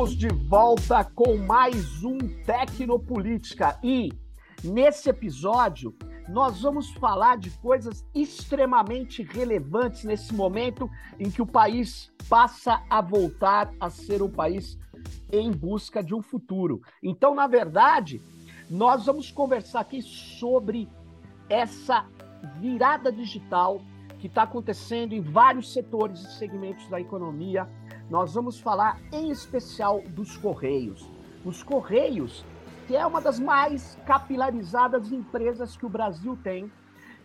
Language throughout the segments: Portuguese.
Estamos de volta com mais um Tecnopolítica e nesse episódio nós vamos falar de coisas extremamente relevantes nesse momento em que o país passa a voltar a ser um país em busca de um futuro. Então, na verdade, nós vamos conversar aqui sobre essa virada digital que está acontecendo em vários setores e segmentos da economia. Nós vamos falar em especial dos Correios. Os Correios, que é uma das mais capilarizadas empresas que o Brasil tem,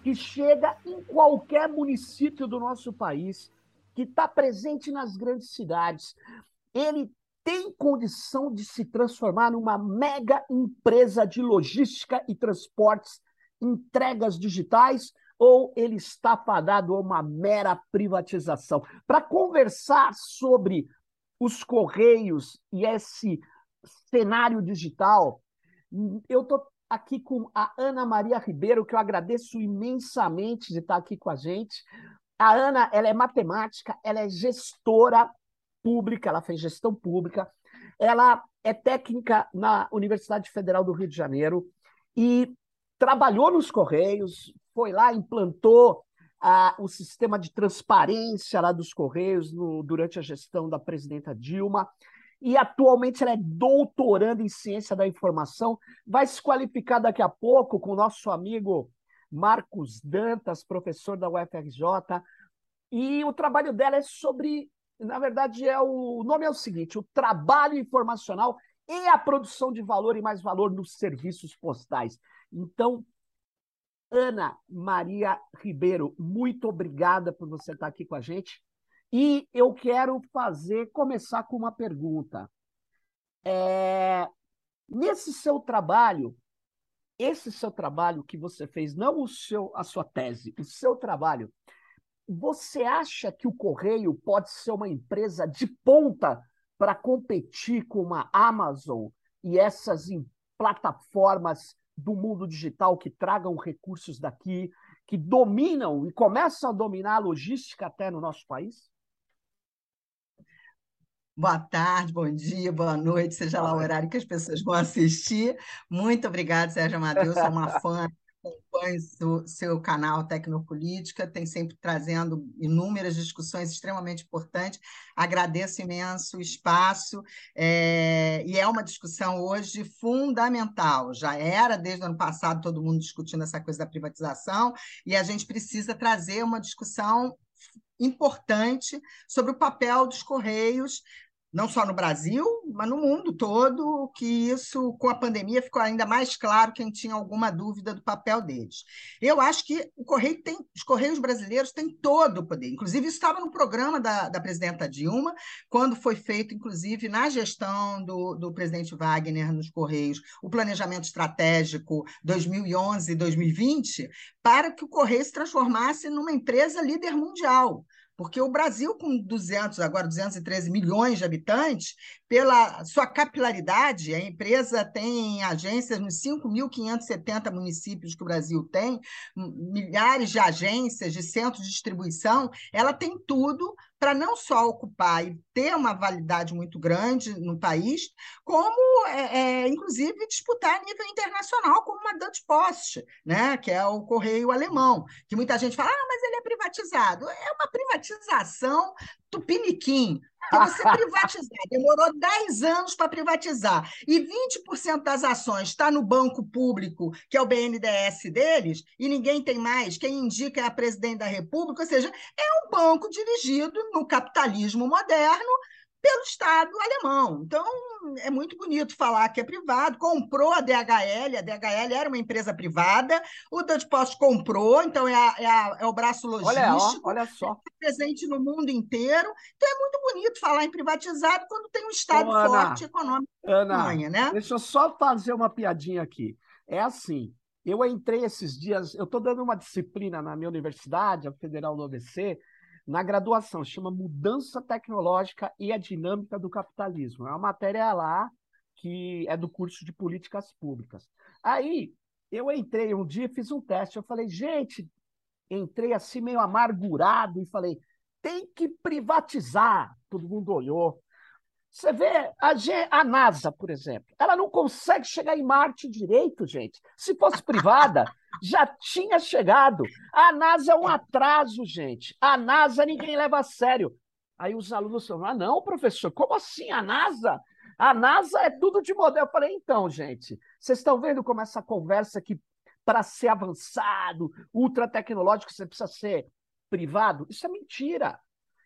que chega em qualquer município do nosso país, que está presente nas grandes cidades. Ele tem condição de se transformar numa mega empresa de logística e transportes, entregas digitais, ou ele está fadado a uma mera privatização? Para conversar sobre os Correios e esse cenário digital, eu estou aqui com a Ana Maria Ribeiro, que eu agradeço imensamente de estar aqui com a gente. A Ana, ela é matemática, ela é gestora pública, ela fez gestão pública, ela é técnica na Universidade Federal do Rio de Janeiro e trabalhou nos Correios, foi lá, implantou o sistema de transparência lá dos Correios no, durante a gestão da presidenta Dilma. E atualmente ela é doutoranda em ciência da informação, vai se qualificar daqui a pouco com o nosso amigo Marcos Dantas, professor da UFRJ. E o trabalho dela é sobre na verdade, é o, o nome é o seguinte: o trabalho informacional e a produção de valor e mais valor nos serviços postais. Então, Ana Maria Ribeiro, muito obrigada por você estar aqui com a gente. E eu quero fazer, começar com uma pergunta. É, nesse seu trabalho, esse seu trabalho que você fez, não o seu, a sua tese, o seu trabalho, você acha que o Correio pode ser uma empresa de ponta para competir com uma Amazon e essas plataformas do mundo digital que tragam recursos daqui, que dominam e começam a dominar a logística até no nosso país? Boa tarde, bom dia, boa noite, seja lá o horário que as pessoas vão assistir. Muito obrigada, Sérgio Amadeu, sou uma fã acompanho o seu canal Tecnopolítica, tem sempre trazendo inúmeras discussões extremamente importantes. Agradeço imenso o espaço, é, e é uma discussão hoje fundamental. Já era desde o ano passado todo mundo discutindo essa coisa da privatização, e a gente precisa trazer uma discussão importante sobre o papel dos Correios não só no Brasil, mas no mundo todo, que isso, com a pandemia, ficou ainda mais claro quem tinha alguma dúvida do papel deles. Eu acho que o Correio tem, os Correios brasileiros têm todo o poder. Inclusive, isso estava no programa da, da presidenta Dilma, quando foi feito, inclusive, na gestão do, do presidente Wagner nos Correios, o planejamento estratégico 2011-2020, para que o Correio se transformasse numa empresa líder mundial. Porque o Brasil, com 200, agora 213 milhões de habitantes, pela sua capilaridade, a empresa tem agências nos 5.570 municípios que o Brasil tem, milhares de agências, de centros de distribuição, ela tem tudo para não só ocupar e ter uma validade muito grande no país, como, é, é, inclusive, disputar a nível internacional, como uma Deutsche Post, né? que é o correio alemão, que muita gente fala, ah, mas ele é privatizado. É uma privatização tupiniquim, que você privatizar. Demorou 10 anos para privatizar. E 20% das ações está no banco público, que é o BNDES deles, e ninguém tem mais. Quem indica é a presidente da República. Ou seja, é um banco dirigido no capitalismo moderno pelo Estado alemão. Então, é muito bonito falar que é privado, comprou a DHL, a DHL era uma empresa privada, o Dutch Post comprou, então é, a, é, a, é o braço logístico, olha, olha só. É presente no mundo inteiro. Então, é muito bonito falar em privatizado quando tem um Estado Ô, Ana, forte econômico. Ana, manha, né? deixa eu só fazer uma piadinha aqui. É assim, eu entrei esses dias, eu estou dando uma disciplina na minha universidade, a Federal do ABC, na graduação, chama Mudança Tecnológica e a Dinâmica do Capitalismo. É uma matéria lá que é do curso de Políticas Públicas. Aí, eu entrei um dia, fiz um teste, eu falei, gente, entrei assim meio amargurado e falei, tem que privatizar. Todo mundo olhou. Você vê a, a, NASA, por exemplo, ela não consegue chegar em Marte direito, gente. Se fosse privada, já tinha chegado. A NASA é um atraso, gente. A NASA ninguém leva a sério. Aí os alunos falam: ah, não, professor, como assim a NASA? A NASA é tudo de modelo. Eu falei, então, gente, vocês estão vendo como essa conversa que, para ser avançado, ultra tecnológico, você precisa ser privado? Isso é mentira.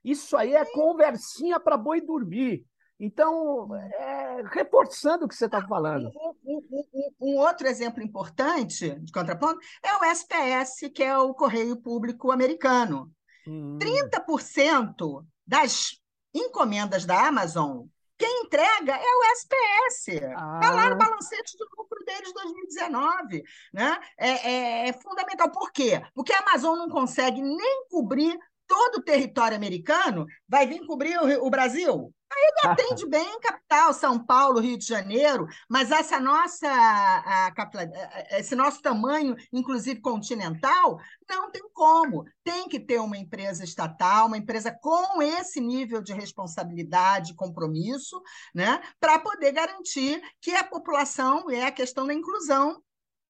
Isso aí é conversinha para boi dormir. Então, é, reforçando o que você está falando. Um, um, um, outro exemplo importante de contraponto é o SPS, que é o Correio Público Americano. Hum. 30% das encomendas da Amazon, quem entrega é o SPS. Está ah. lá no balancete de lucro deles de 2019. Né? É, é, é fundamental. Por quê? Porque a Amazon não consegue nem cobrir todo o território americano, vai vir cobrir o, o Brasil? Ele atende bem capital, São Paulo, Rio de Janeiro, mas essa nossa, a, a, esse nosso tamanho, inclusive continental, não tem como. Tem que ter uma empresa estatal, uma empresa com esse nível de responsabilidade, compromisso, né, para poder garantir que a população é a questão da inclusão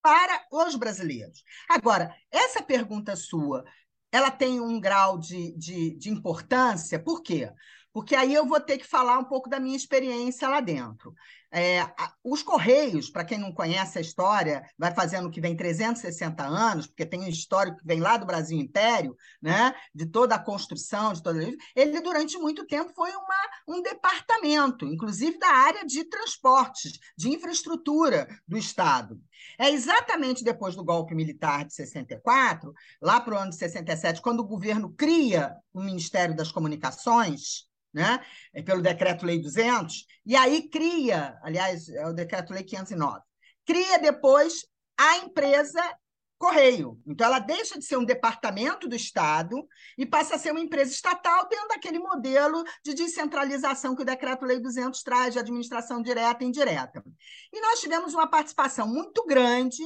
para os brasileiros. Agora, essa pergunta sua, ela tem um grau de, de, de importância, por quê? Aí eu vou ter que falar um pouco da minha experiência lá dentro. É, os Correios, para quem não conhece a história, vai fazendo que vem 360 anos, porque tem um histórico que vem lá do Brasil Império, né, de toda a construção, de toda ele durante muito tempo foi uma, um departamento, inclusive da área de transportes, de infraestrutura do Estado. É exatamente depois do golpe militar de 64, lá para o ano de 67, quando o governo cria o Ministério das Comunicações, né? É pelo Decreto-Lei 200, e aí cria, aliás, é o Decreto-Lei 509, cria depois a empresa Correio. Então, ela deixa de ser um departamento do Estado e passa a ser uma empresa estatal dentro daquele modelo de descentralização que o Decreto-Lei 200 traz, de administração direta e indireta. E nós tivemos uma participação muito grande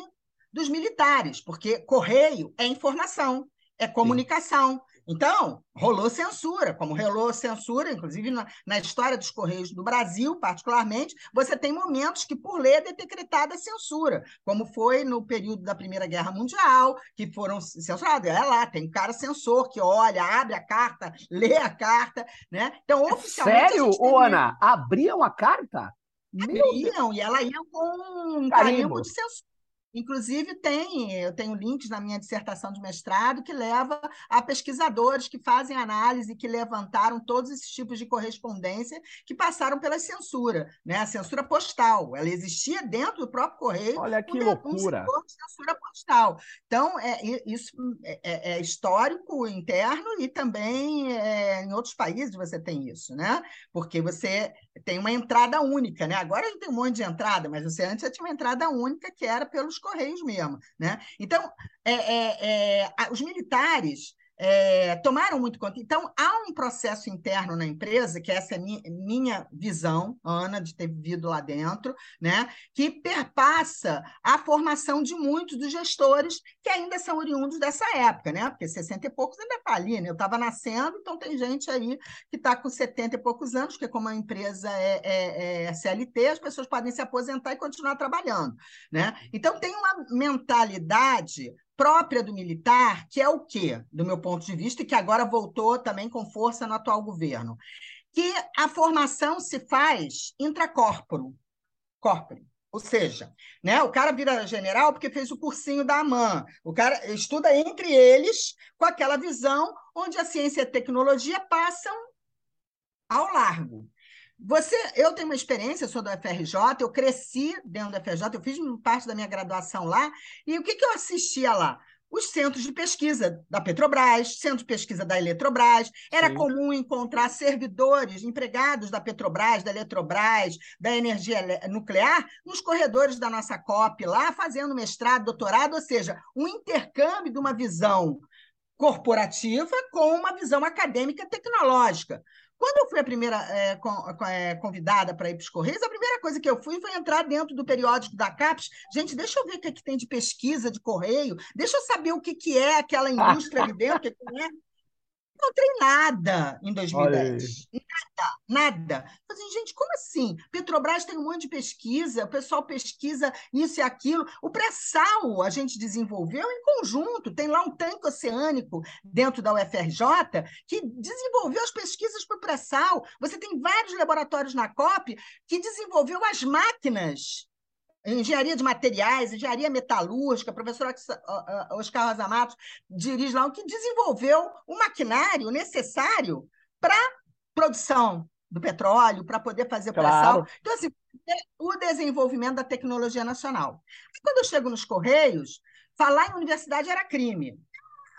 dos militares, porque Correio é informação, é comunicação. Sim. Então, rolou censura, como rolou censura, inclusive na, na, história dos Correios do Brasil, particularmente, você tem momentos que, por lei, é decretada censura, como foi no período da Primeira Guerra Mundial, que foram censurados. É lá, tem um cara censor que olha, abre a carta, lê a carta, né? Então, é oficialmente. Sério, ô, Ana? Abriam a carta? Abriam, e ela ia com um carimbo, carimbo de censura. Inclusive, tem, eu tenho links na minha dissertação de mestrado que leva a pesquisadores que fazem análise, que levantaram todos esses tipos de correspondência que passaram pela censura, né? A censura postal, ela existia dentro do próprio correio. Olha que loucura! Um censura postal. Então, é, isso é, é, é, histórico interno e também é, em outros países você tem isso, né? Porque você tem uma entrada única, né? Agora a gente tem um monte de entrada, mas você antes tinha uma entrada única que era pelos Correios mesmo. Né? Então, é, é, é, os militares é, tomaram muito conta. Então, há um processo interno na empresa, que essa é minha, minha visão, Ana, de ter vivido lá dentro, né, que perpassa a formação de muitos dos gestores que ainda são oriundos dessa época, né? Porque 60 e poucos ainda está ali, né? Eu estava nascendo, então tem gente aí que está com 70 e poucos anos, porque como a empresa é, é, é CLT, as pessoas podem se aposentar e continuar trabalhando, né? Então tem uma mentalidade própria do militar, que é o quê, do meu ponto de vista, e que agora voltou também com força no atual governo, que a formação se faz intracorporo, corpore. Ou seja, né, o cara vira general porque fez o cursinho da AMAN. O cara estuda entre eles com aquela visão onde a ciência e a tecnologia passam ao largo. Você, eu tenho uma experiência, sou do FRJ, eu cresci dentro do FRJ, eu fiz parte da minha graduação lá, e o que, que eu assistia lá? Os centros de pesquisa da Petrobras, centro de pesquisa da Eletrobras. Era Sim. comum encontrar servidores, empregados da Petrobras, da Eletrobras, da energia nuclear, nos corredores da nossa COP lá, fazendo mestrado, doutorado, ou seja, um intercâmbio de uma visão corporativa com uma visão acadêmica tecnológica. Quando eu fui a primeira é, é, convidada para ir para os Correios, a primeira coisa que eu fui foi entrar dentro do periódico da CAPES. Gente, deixa eu ver o que, é que tem de pesquisa de correio, deixa eu saber o que, que é aquela indústria ali dentro, o que, que é. Encontrei nada em 2010. Nada, nada. Assim, gente, como assim? Petrobras tem um monte de pesquisa, o pessoal pesquisa isso e aquilo. O pré-sal a gente desenvolveu em conjunto. Tem lá um tanque oceânico dentro da UFRJ que desenvolveu as pesquisas para o pré-sal. Você tem vários laboratórios na COP que desenvolveu as máquinas engenharia de materiais, engenharia metalúrgica, a professora Oscar Rosa Matos dirige lá, que desenvolveu o maquinário necessário para produção do petróleo, para poder fazer claro. pré-sal. Então, assim, o desenvolvimento da tecnologia nacional. E quando eu chego nos Correios, falar em universidade era crime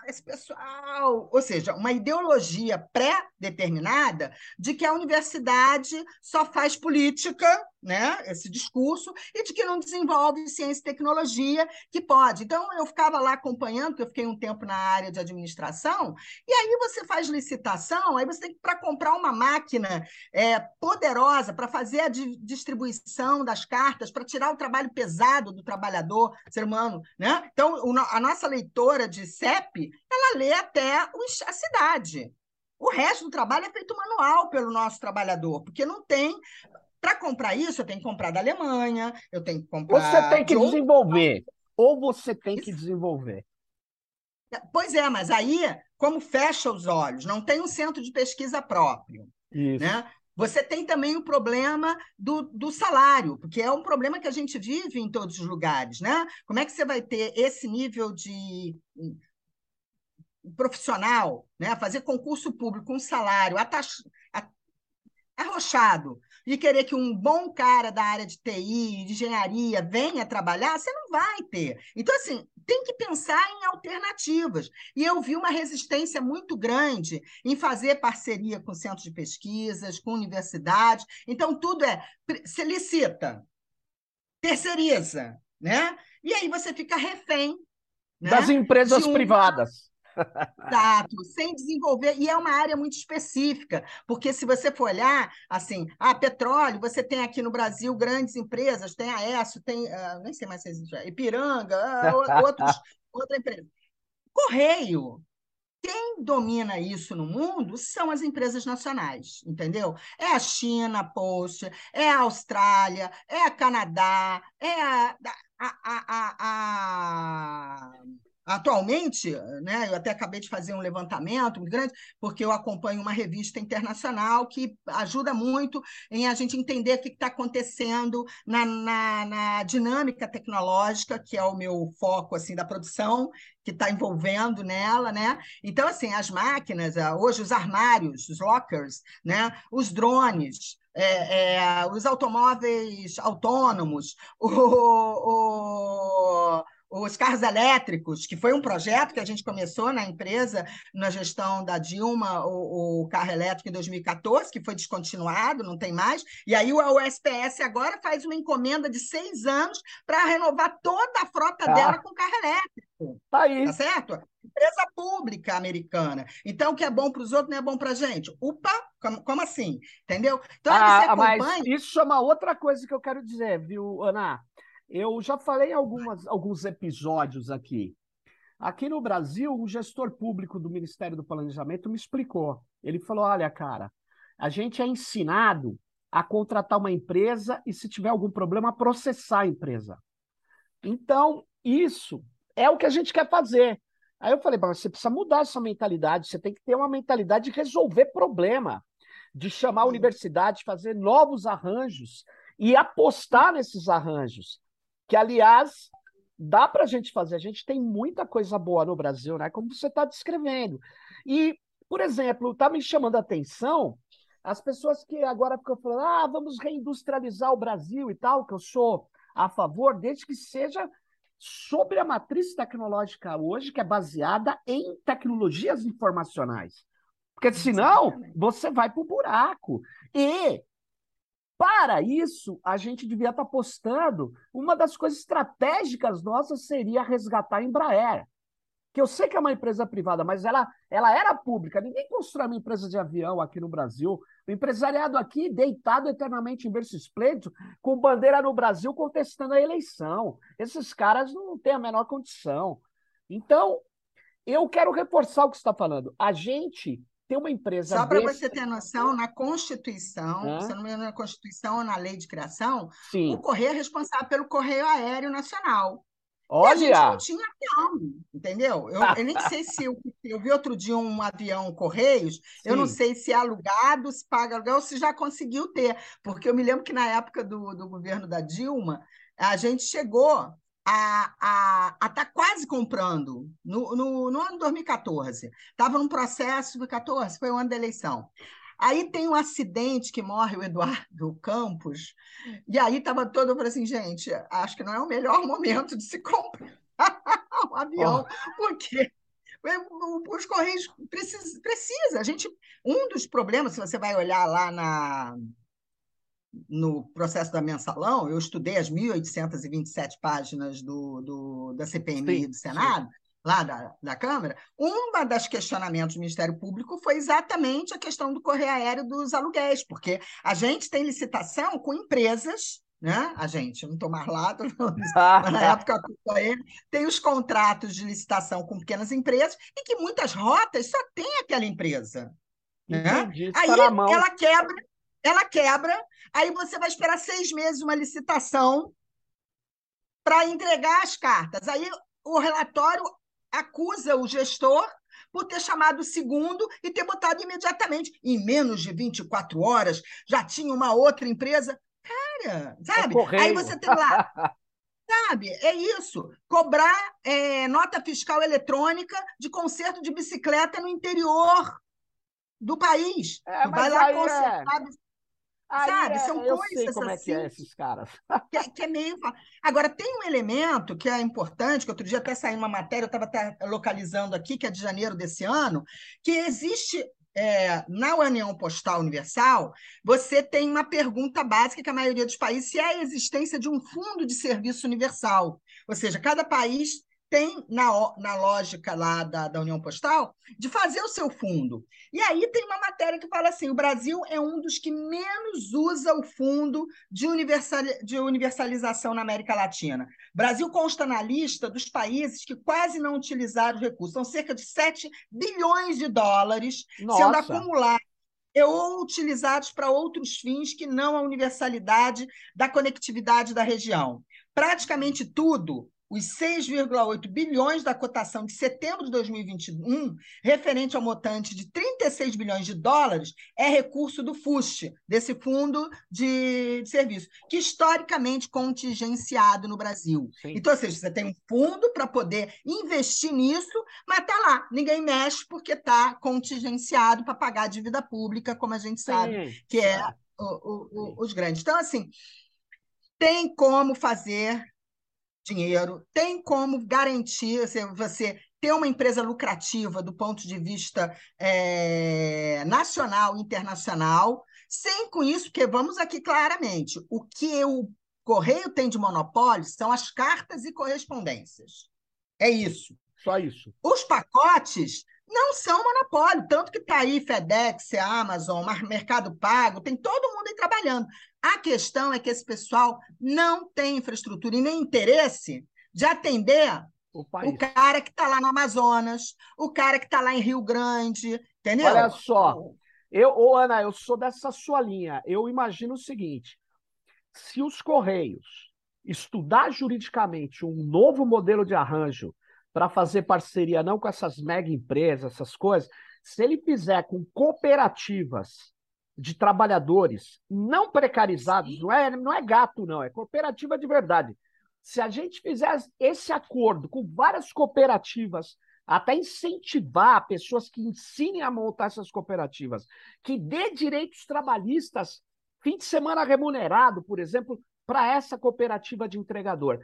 esse pessoal, ou seja, uma ideologia pré-determinada de que a universidade só faz política né, esse discurso, e de que não desenvolve ciência e tecnologia, que pode. Então, eu ficava lá acompanhando, porque eu fiquei um tempo na área de administração, e aí você faz licitação, aí você tem que, para comprar uma máquina é, poderosa, para fazer a di distribuição das cartas, para tirar o trabalho pesado do trabalhador, ser humano. Né? Então, o, a nossa leitora de CEP, ela lê até a cidade. O resto do trabalho é feito manual pelo nosso trabalhador, porque não tem para comprar isso, eu tenho que comprar da Alemanha, eu tenho que comprar. Você tem que de desenvolver. Ou você tem que desenvolver. Pois é, mas aí, como fecha os olhos, não tem um centro de pesquisa próprio. Isso. Né? Você tem também o problema do, do salário, porque é um problema que a gente vive em todos os lugares. Né? Como é que você vai ter esse nível de hum, profissional, né? fazer concurso público com um salário arrochado, de querer que um bom cara da área de TI, de engenharia, venha trabalhar, você não vai ter. Então, assim, tem que pensar em alternativas. E eu vi uma resistência muito grande em fazer parceria com centros de pesquisas, com universidades. Então, tudo é se licita, terceiriza, né? E aí você fica refém né? das empresas privadas. Exato, sem desenvolver, e é uma área muito específica, porque se você for olhar, assim, ah, petróleo, você tem aqui no Brasil grandes empresas, tem a ESSO, tem, uh, nem sei mais se existe, Ipiranga, uh, outros, outra empresa. Correio, quem domina isso no mundo são as empresas nacionais, entendeu? É a China, Post, é a Austrália, é a Canadá, é a, a, a, a Atualmente, né, eu até acabei de fazer um levantamento muito grande, porque eu acompanho uma revista internacional que ajuda muito em a gente entender o que está acontecendo na, na, na, dinâmica tecnológica, que é o meu foco assim da produção, que está envolvendo nela, né? Então, assim, as máquinas, ah, hoje os armários, os lockers, né? os drones, é, é, os automóveis autônomos, o, o os carros elétricos, que foi um projeto que a gente começou na empresa, na gestão da Dilma, o, o carro elétrico em 2014, que foi descontinuado, não tem mais. E aí o USPS agora faz uma encomenda de seis anos para renovar toda a frota ah. dela com carro elétrico. Tá aí. Tá certo? Empresa pública americana. Então, o que é bom para os outros não é bom para a gente. Upa, como, como, assim? Entendeu? Então, ah, você acompanha... Mas isso é uma outra coisa que eu quero dizer, viu, Ana? Eu já falei algumas, alguns episódios aqui. Aqui no Brasil, o gestor público do Ministério do Planejamento me explicou. Ele falou: olha, cara, a gente é ensinado a contratar uma empresa e, se tiver algum problema, processar a empresa. Então, isso é o que a gente quer fazer. Aí eu falei, você precisa mudar essa mentalidade, você tem que ter uma mentalidade de resolver problema, de chamar a universidade, fazer novos arranjos e apostar nesses arranjos que, aliás, dá para a gente fazer. A gente tem muita coisa boa no Brasil, né? Como você está descrevendo. E, por exemplo, está me chamando a atenção as pessoas que agora ficam falando, ah, vamos reindustrializar o Brasil e tal, que eu sou a favor, desde que seja sobre a matriz tecnológica hoje, que é baseada em tecnologias informacionais. Porque senão você vai para o buraco. E para isso, a gente devia estar apostando. Uma das coisas estratégicas nossas seria resgatar a Embraer. Que eu sei que é uma empresa privada, mas ela, ela era pública. Ninguém constrói uma empresa de avião aqui no Brasil. O empresariado aqui deitado eternamente em berço esplêndido, com bandeira no Brasil contestando a eleição. Esses caras não têm a menor condição. Então, eu quero reforçar o que você está falando. A gente ter uma empresa Só para desse... você ter noção, na Constituição, se não me engano, na Constituição ou na Lei de Criação, Sim. o Correio é responsável pelo Correio Aéreo Nacional. Olha! a gente não tinha avião, entendeu? Eu, eu nem sei se eu, eu, vi outro dia um avião Correios, Sim. eu não sei se é alugado, se paga aluguel, ou se já conseguiu ter, porque eu me lembro que na época do, do governo da Dilma, a gente chegou a estar tá quase comprando no, no, no ano de 2014. Estava num processo de 14, foi o ano da eleição. Aí tem um acidente que morre o Eduardo Campos, e aí estava todo, eu falei assim, gente, acho que não é o melhor momento de se comprar um avião, oh. porque os Correios precisa, precisa. A gente, um dos problemas, se você vai olhar lá na, no processo da mensalão, eu estudei as 1.827 páginas do, do, da CPMI sim, do Senado, sim lá da, da Câmara, uma das questionamentos do Ministério Público foi exatamente a questão do correio aéreo dos aluguéis, porque a gente tem licitação com empresas né? A gente, eu não estou mais lá, mas na época ele tem os contratos de licitação com pequenas empresas e que muitas rotas só tem aquela empresa. Né? Aí ela quebra, ela quebra, aí você vai esperar seis meses uma licitação para entregar as cartas. Aí o relatório acusa o gestor por ter chamado o segundo e ter botado imediatamente. Em menos de 24 horas, já tinha uma outra empresa. Cara, sabe? É Aí você tem lá. Sabe, é isso. Cobrar é, nota fiscal eletrônica de conserto de bicicleta no interior do país. É, vai lá é consertar é... Aí Sabe? É, São coisas como assim. É que é esses caras. Que, é, que, é meio. Agora, tem um elemento que é importante, que outro dia até saiu uma matéria, eu estava até localizando aqui, que é de janeiro desse ano, que existe. É, na União Postal Universal, você tem uma pergunta básica que a maioria dos países se é a existência de um fundo de serviço universal. Ou seja, cada país tem na, na lógica lá da, da União Postal de fazer o seu fundo. E aí tem uma matéria que fala assim: o Brasil é um dos que menos usa o fundo de, universal, de universalização na América Latina. O Brasil consta na lista dos países que quase não utilizaram os recursos. São cerca de 7 bilhões de dólares Nossa. sendo acumulados ou utilizados para outros fins que não a universalidade da conectividade da região. Praticamente tudo os 6,8 bilhões da cotação de setembro de 2021, referente ao montante de 36 bilhões de dólares, é recurso do FUST, desse fundo de, de serviço, que historicamente contingenciado no Brasil. Sim. Então, ou seja, você tem um fundo para poder investir nisso, mas está lá, ninguém mexe porque está contingenciado para pagar a dívida pública, como a gente sabe Sim. que é o, o, o, os grandes. Então, assim, tem como fazer dinheiro, tem como garantir assim, você ter uma empresa lucrativa do ponto de vista é, nacional e internacional, sem com isso, porque vamos aqui claramente, o que o Correio tem de monopólio são as cartas e correspondências. É isso. Só isso. Os pacotes não são monopólio, tanto que está aí FedEx, Amazon, Mercado Pago, tem todo mundo aí trabalhando. A questão é que esse pessoal não tem infraestrutura e nem interesse de atender o, o cara que está lá no Amazonas, o cara que está lá em Rio Grande, entendeu? Olha só, eu, ô Ana, eu sou dessa sua linha. Eu imagino o seguinte: se os Correios estudar juridicamente um novo modelo de arranjo para fazer parceria não com essas mega empresas, essas coisas, se ele fizer com cooperativas de trabalhadores não precarizados, não é, não é gato, não, é cooperativa de verdade. Se a gente fizer esse acordo com várias cooperativas, até incentivar pessoas que ensinem a montar essas cooperativas, que dê direitos trabalhistas, fim de semana remunerado, por exemplo, para essa cooperativa de entregador.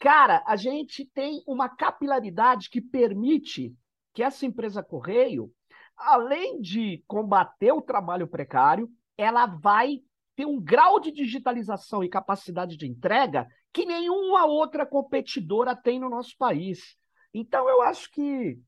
Cara, a gente tem uma capilaridade que permite que essa empresa Correio além de combater o trabalho precário, ela vai ter um grau de digitalização e capacidade de entrega que nenhuma outra competidora tem no nosso país. Então, eu acho que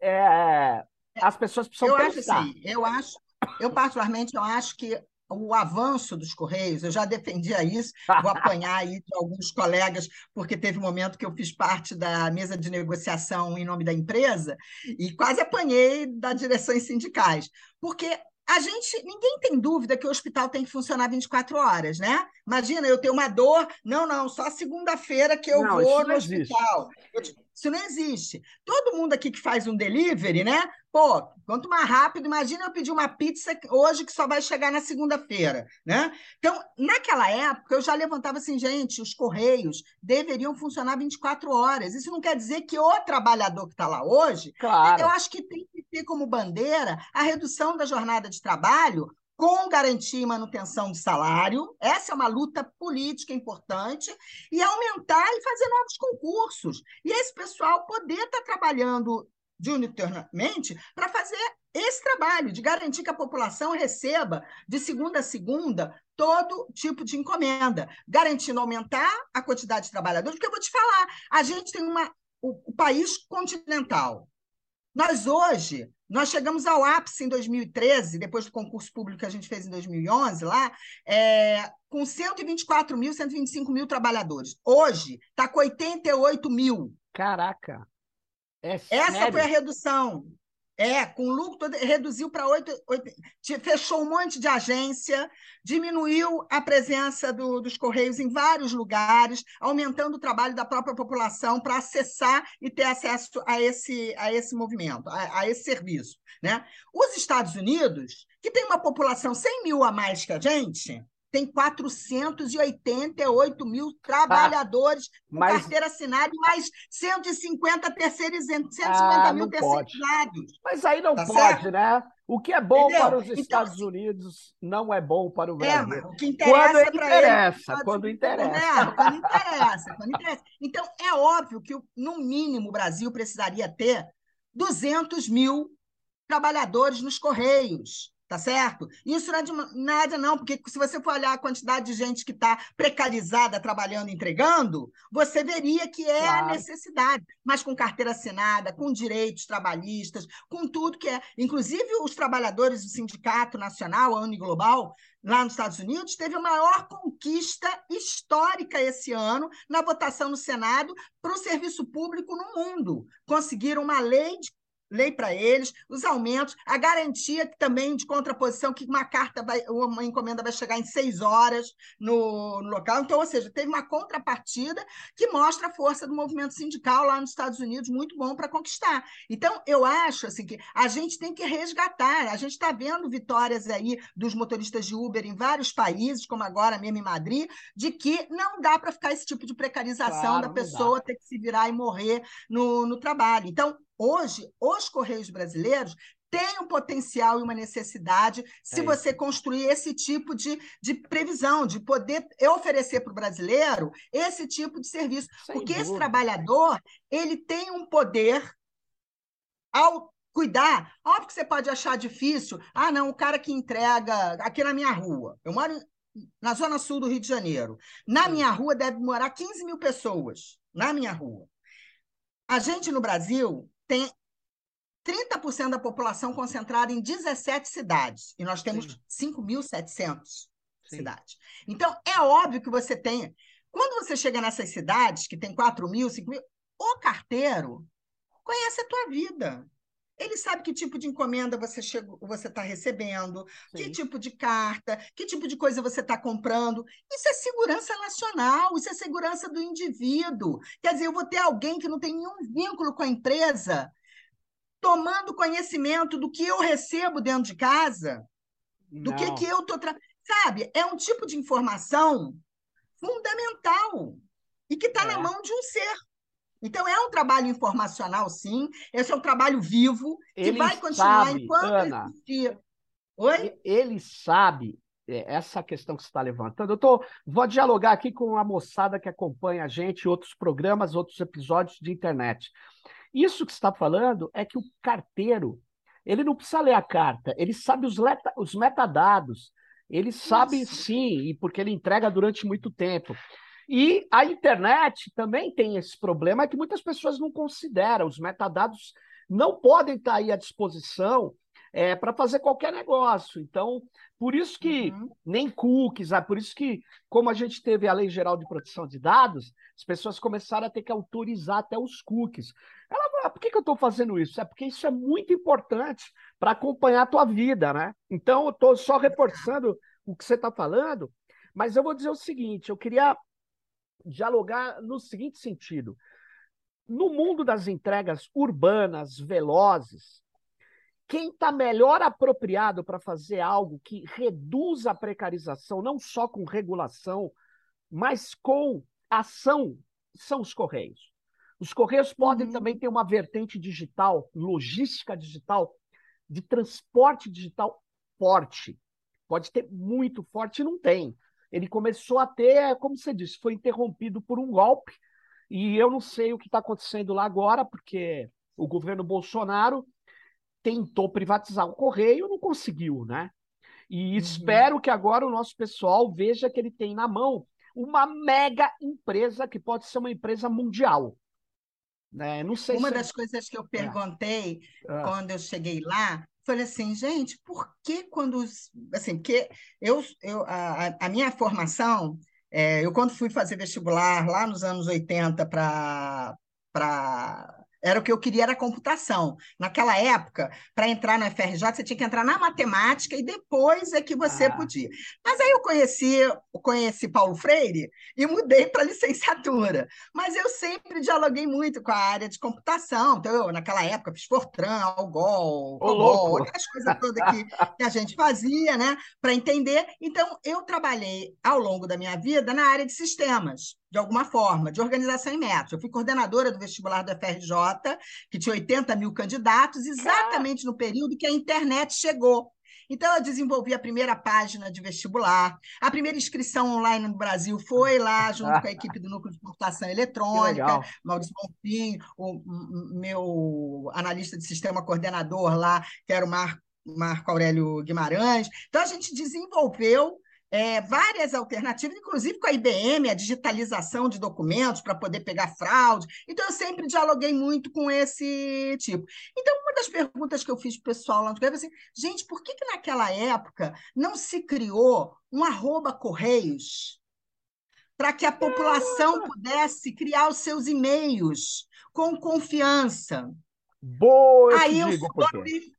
é, as pessoas precisam eu pensar. Acho assim, eu acho, eu particularmente, eu acho que o avanço dos Correios, eu já defendia isso, vou apanhar aí de alguns colegas, porque teve um momento que eu fiz parte da mesa de negociação em nome da empresa e quase apanhei da direções sindicais, porque a gente, ninguém tem dúvida que o hospital tem que funcionar 24 horas, né? Imagina, eu tenho uma dor, não, não, só segunda-feira que eu não, vou no hospital. Existe. Isso não existe. Todo mundo aqui que faz um delivery, né? Pô, quanto mais rápido, imagina eu pedir uma pizza hoje que só vai chegar na segunda-feira, né? Então, naquela época, eu já levantava assim, gente, os correios deveriam funcionar 24 horas. Isso não quer dizer que o trabalhador que está lá hoje, claro. eu acho que tem ter como bandeira a redução da jornada de trabalho com garantia e manutenção de salário, essa é uma luta política importante, e aumentar e fazer novos concursos. E esse pessoal poder estar trabalhando diuturnamente para fazer esse trabalho de garantir que a população receba de segunda a segunda todo tipo de encomenda, garantindo aumentar a quantidade de trabalhadores, porque eu vou te falar, a gente tem uma o, o país continental. Nós hoje nós chegamos ao ápice em 2013, depois do concurso público que a gente fez em 2011, lá, é, com 124 mil, 125 mil trabalhadores. Hoje, está com 88 mil. Caraca! É Essa foi a redução. É, com lucro reduziu para oito, fechou um monte de agência, diminuiu a presença do, dos Correios em vários lugares, aumentando o trabalho da própria população para acessar e ter acesso a esse, a esse movimento, a, a esse serviço. Né? Os Estados Unidos, que tem uma população 100 mil a mais que a gente, tem 488 mil trabalhadores ah, com mas... carteira assinada e mais 150 terceirizados, 150 ah, mil terceirizados. Mas aí não tá pode, certo? né? O que é bom Entendeu? para os então, Estados então, Unidos não é bom para o é, Brasil. É, o que interessa quando interessa, ele, quando interessa. É, quando interessa, quando interessa. Então, é óbvio que, no mínimo, o Brasil precisaria ter 200 mil trabalhadores nos Correios tá certo? Isso não é de nada, não, porque se você for olhar a quantidade de gente que está precarizada trabalhando, entregando, você veria que é claro. a necessidade, mas com carteira assinada, com direitos trabalhistas, com tudo que é. Inclusive, os trabalhadores do Sindicato Nacional, a Uniglobal, lá nos Estados Unidos, teve a maior conquista histórica esse ano na votação no Senado para o serviço público no mundo. Conseguiram uma lei de lei para eles, os aumentos, a garantia também de contraposição, que uma carta, vai, uma encomenda vai chegar em seis horas no, no, local. Então, ou seja, teve uma contrapartida que mostra a força do movimento sindical lá nos Estados Unidos, muito bom para conquistar. Então, eu acho assim, que a gente tem que resgatar. A gente está vendo vitórias aí dos motoristas de Uber em vários países, como agora mesmo em Madrid, de que não dá para ficar esse tipo de precarização claro, da pessoa ter que se virar e morrer no, no trabalho. Então, Hoje, os Correios brasileiros têm um potencial e uma necessidade se é você construir esse tipo de, de previsão, de poder oferecer para o brasileiro esse tipo de serviço. Sem Porque dúvida. esse trabalhador ele tem um poder ao cuidar. Óbvio que você pode achar difícil. Ah, não, o cara que entrega aqui na minha rua. Eu moro na zona sul do Rio de Janeiro. Na minha rua deve morar 15 mil pessoas. Na minha rua. A gente no Brasil tem 30% da população concentrada em 17 cidades, e nós temos 5.700 cidades. Então, é óbvio que você tem. Quando você chega nessas cidades, que tem 4 mil, 5 mil, o carteiro conhece a tua vida. Ele sabe que tipo de encomenda você você está recebendo, Sim. que tipo de carta, que tipo de coisa você está comprando. Isso é segurança nacional, isso é segurança do indivíduo. Quer dizer, eu vou ter alguém que não tem nenhum vínculo com a empresa tomando conhecimento do que eu recebo dentro de casa, não. do que, que eu estou. Tra... Sabe? É um tipo de informação fundamental e que está é. na mão de um ser então, é um trabalho informacional, sim. Esse é um trabalho vivo que ele vai continuar sabe, enquanto Ana, existir. Oi? Ele sabe é, essa questão que você está levantando. Eu tô, vou dialogar aqui com a moçada que acompanha a gente, outros programas, outros episódios de internet. Isso que você está falando é que o carteiro ele não precisa ler a carta, ele sabe os, leta, os metadados, ele sabe Isso. sim, e porque ele entrega durante muito tempo. E a internet também tem esse problema que muitas pessoas não consideram. Os metadados não podem estar aí à disposição é, para fazer qualquer negócio. Então, por isso que uhum. nem cookies, ah, por isso que, como a gente teve a Lei Geral de Proteção de Dados, as pessoas começaram a ter que autorizar até os cookies. Ela fala, ah, por que, que eu estou fazendo isso? É porque isso é muito importante para acompanhar a tua vida, né? Então, eu estou só reforçando o que você está falando, mas eu vou dizer o seguinte: eu queria dialogar no seguinte sentido. No mundo das entregas urbanas, velozes, quem está melhor apropriado para fazer algo que reduza a precarização, não só com regulação, mas com ação, são os Correios. Os Correios podem uhum. também ter uma vertente digital, logística digital, de transporte digital forte. Pode ter muito forte, não tem. Ele começou a ter, como você disse, foi interrompido por um golpe, e eu não sei o que está acontecendo lá agora, porque o governo Bolsonaro tentou privatizar o Correio, não conseguiu, né? E uhum. espero que agora o nosso pessoal veja que ele tem na mão uma mega empresa que pode ser uma empresa mundial. Né? Não sei uma se... das coisas que eu é. perguntei é. quando eu cheguei lá, falei assim, gente, por que quando. Assim, porque eu, eu, a, a minha formação é, eu, quando fui fazer vestibular lá nos anos 80 para era o que eu queria, era computação. Naquela época, para entrar no FRJ, você tinha que entrar na matemática e depois é que você ah. podia. Mas aí eu conheci, conheci Paulo Freire e mudei para licenciatura. Mas eu sempre dialoguei muito com a área de computação. Então, eu, naquela época, fiz Fortran, Algol, aquelas coisas todas que, que a gente fazia, né, para entender. Então, eu trabalhei ao longo da minha vida na área de sistemas de alguma forma, de organização em métodos. Eu fui coordenadora do vestibular do FRJ, que tinha 80 mil candidatos, exatamente no período que a internet chegou. Então, eu desenvolvi a primeira página de vestibular. A primeira inscrição online no Brasil foi lá, junto com a equipe do Núcleo de Computação Eletrônica, Maurício Bonfim, o meu analista de sistema coordenador lá, que era o Marco, Marco Aurélio Guimarães. Então, a gente desenvolveu é, várias alternativas, inclusive com a IBM, a digitalização de documentos para poder pegar fraude. Então, eu sempre dialoguei muito com esse tipo. Então, uma das perguntas que eu fiz para o pessoal lá no Twitter, assim, gente, por que, que naquela época não se criou um arroba Correios para que a população pudesse criar os seus e-mails com confiança? Boa, eu Aí eu digo,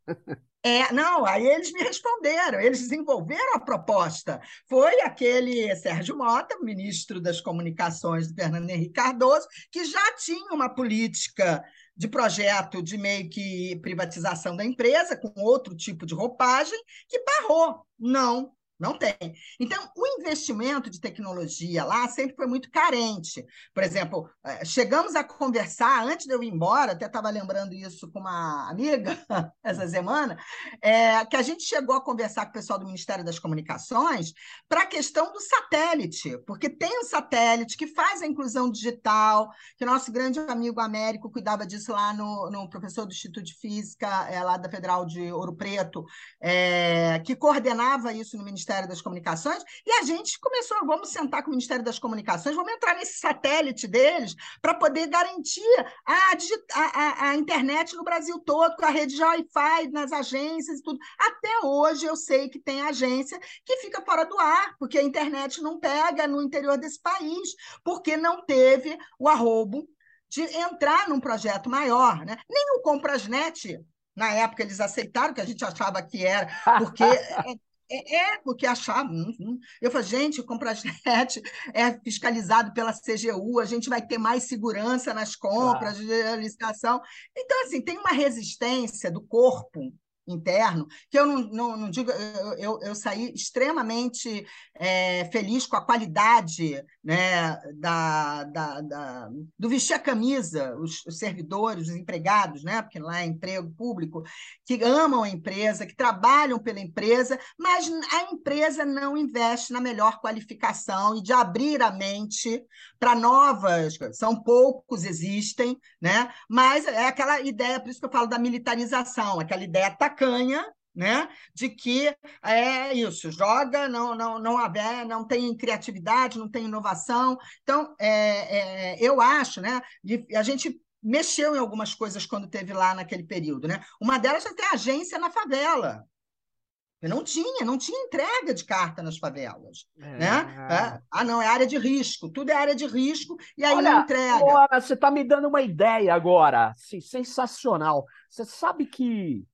É, não, aí eles me responderam, eles desenvolveram a proposta. Foi aquele Sérgio Mota, ministro das Comunicações do Fernando Henrique Cardoso, que já tinha uma política de projeto de meio que privatização da empresa, com outro tipo de roupagem, que barrou. Não, não tem. Então, o investimento de tecnologia lá sempre foi muito carente. Por exemplo, eh, chegamos a conversar, antes de eu ir embora, até estava lembrando isso com uma amiga essa semana, é, que a gente chegou a conversar com o pessoal do Ministério das Comunicações para a questão do satélite, porque tem um satélite que faz a inclusão digital, que nosso grande amigo Américo cuidava disso lá no, no professor do Instituto de Física, é, lá da Federal de Ouro Preto, é, que coordenava isso no Ministério Ministério das Comunicações, e a gente começou, vamos sentar com o Ministério das Comunicações, vamos entrar nesse satélite deles para poder garantir a, a, a, internet no Brasil todo, com a rede de Wi-Fi nas agências e tudo. Até hoje eu sei que tem agência que fica fora do ar, porque a internet não pega no interior desse país, porque não teve o arrobo de entrar num projeto maior. Né? Nem o Comprasnet, na época eles aceitaram, que a gente achava que era, porque É, é, porque achava. Uhum. Eu falei, gente, o Comprasnet é fiscalizado pela CGU, a gente vai ter mais segurança nas compras, claro. de licitação. Então, assim, tem uma resistência do corpo interno, que eu não, não, não digo, eu, eu, eu, saí extremamente é, feliz com a qualidade né, da, da, da, do vestir a camisa, os, os, servidores, os empregados, né, porque lá é emprego público, que amam a empresa, que trabalham pela empresa, mas a empresa não investe na melhor qualificação e de abrir a mente para novas. São poucos, existem, né, mas é aquela ideia, por isso que eu falo da militarização, aquela ideia tacanha né? De que é isso, joga, não, não, não haver, não tem criatividade, não tem inovação. Então, é, é, eu acho, né? De, a gente mexeu em algumas coisas quando teve lá naquele período, né? Uma delas é ter agência na favela. Não tinha, não tinha entrega de carta nas favelas. É. Né? É. Ah, não, é área de risco, tudo é área de risco, e aí Olha, não entrega. você está me dando uma ideia agora, assim, sensacional. Você sabe que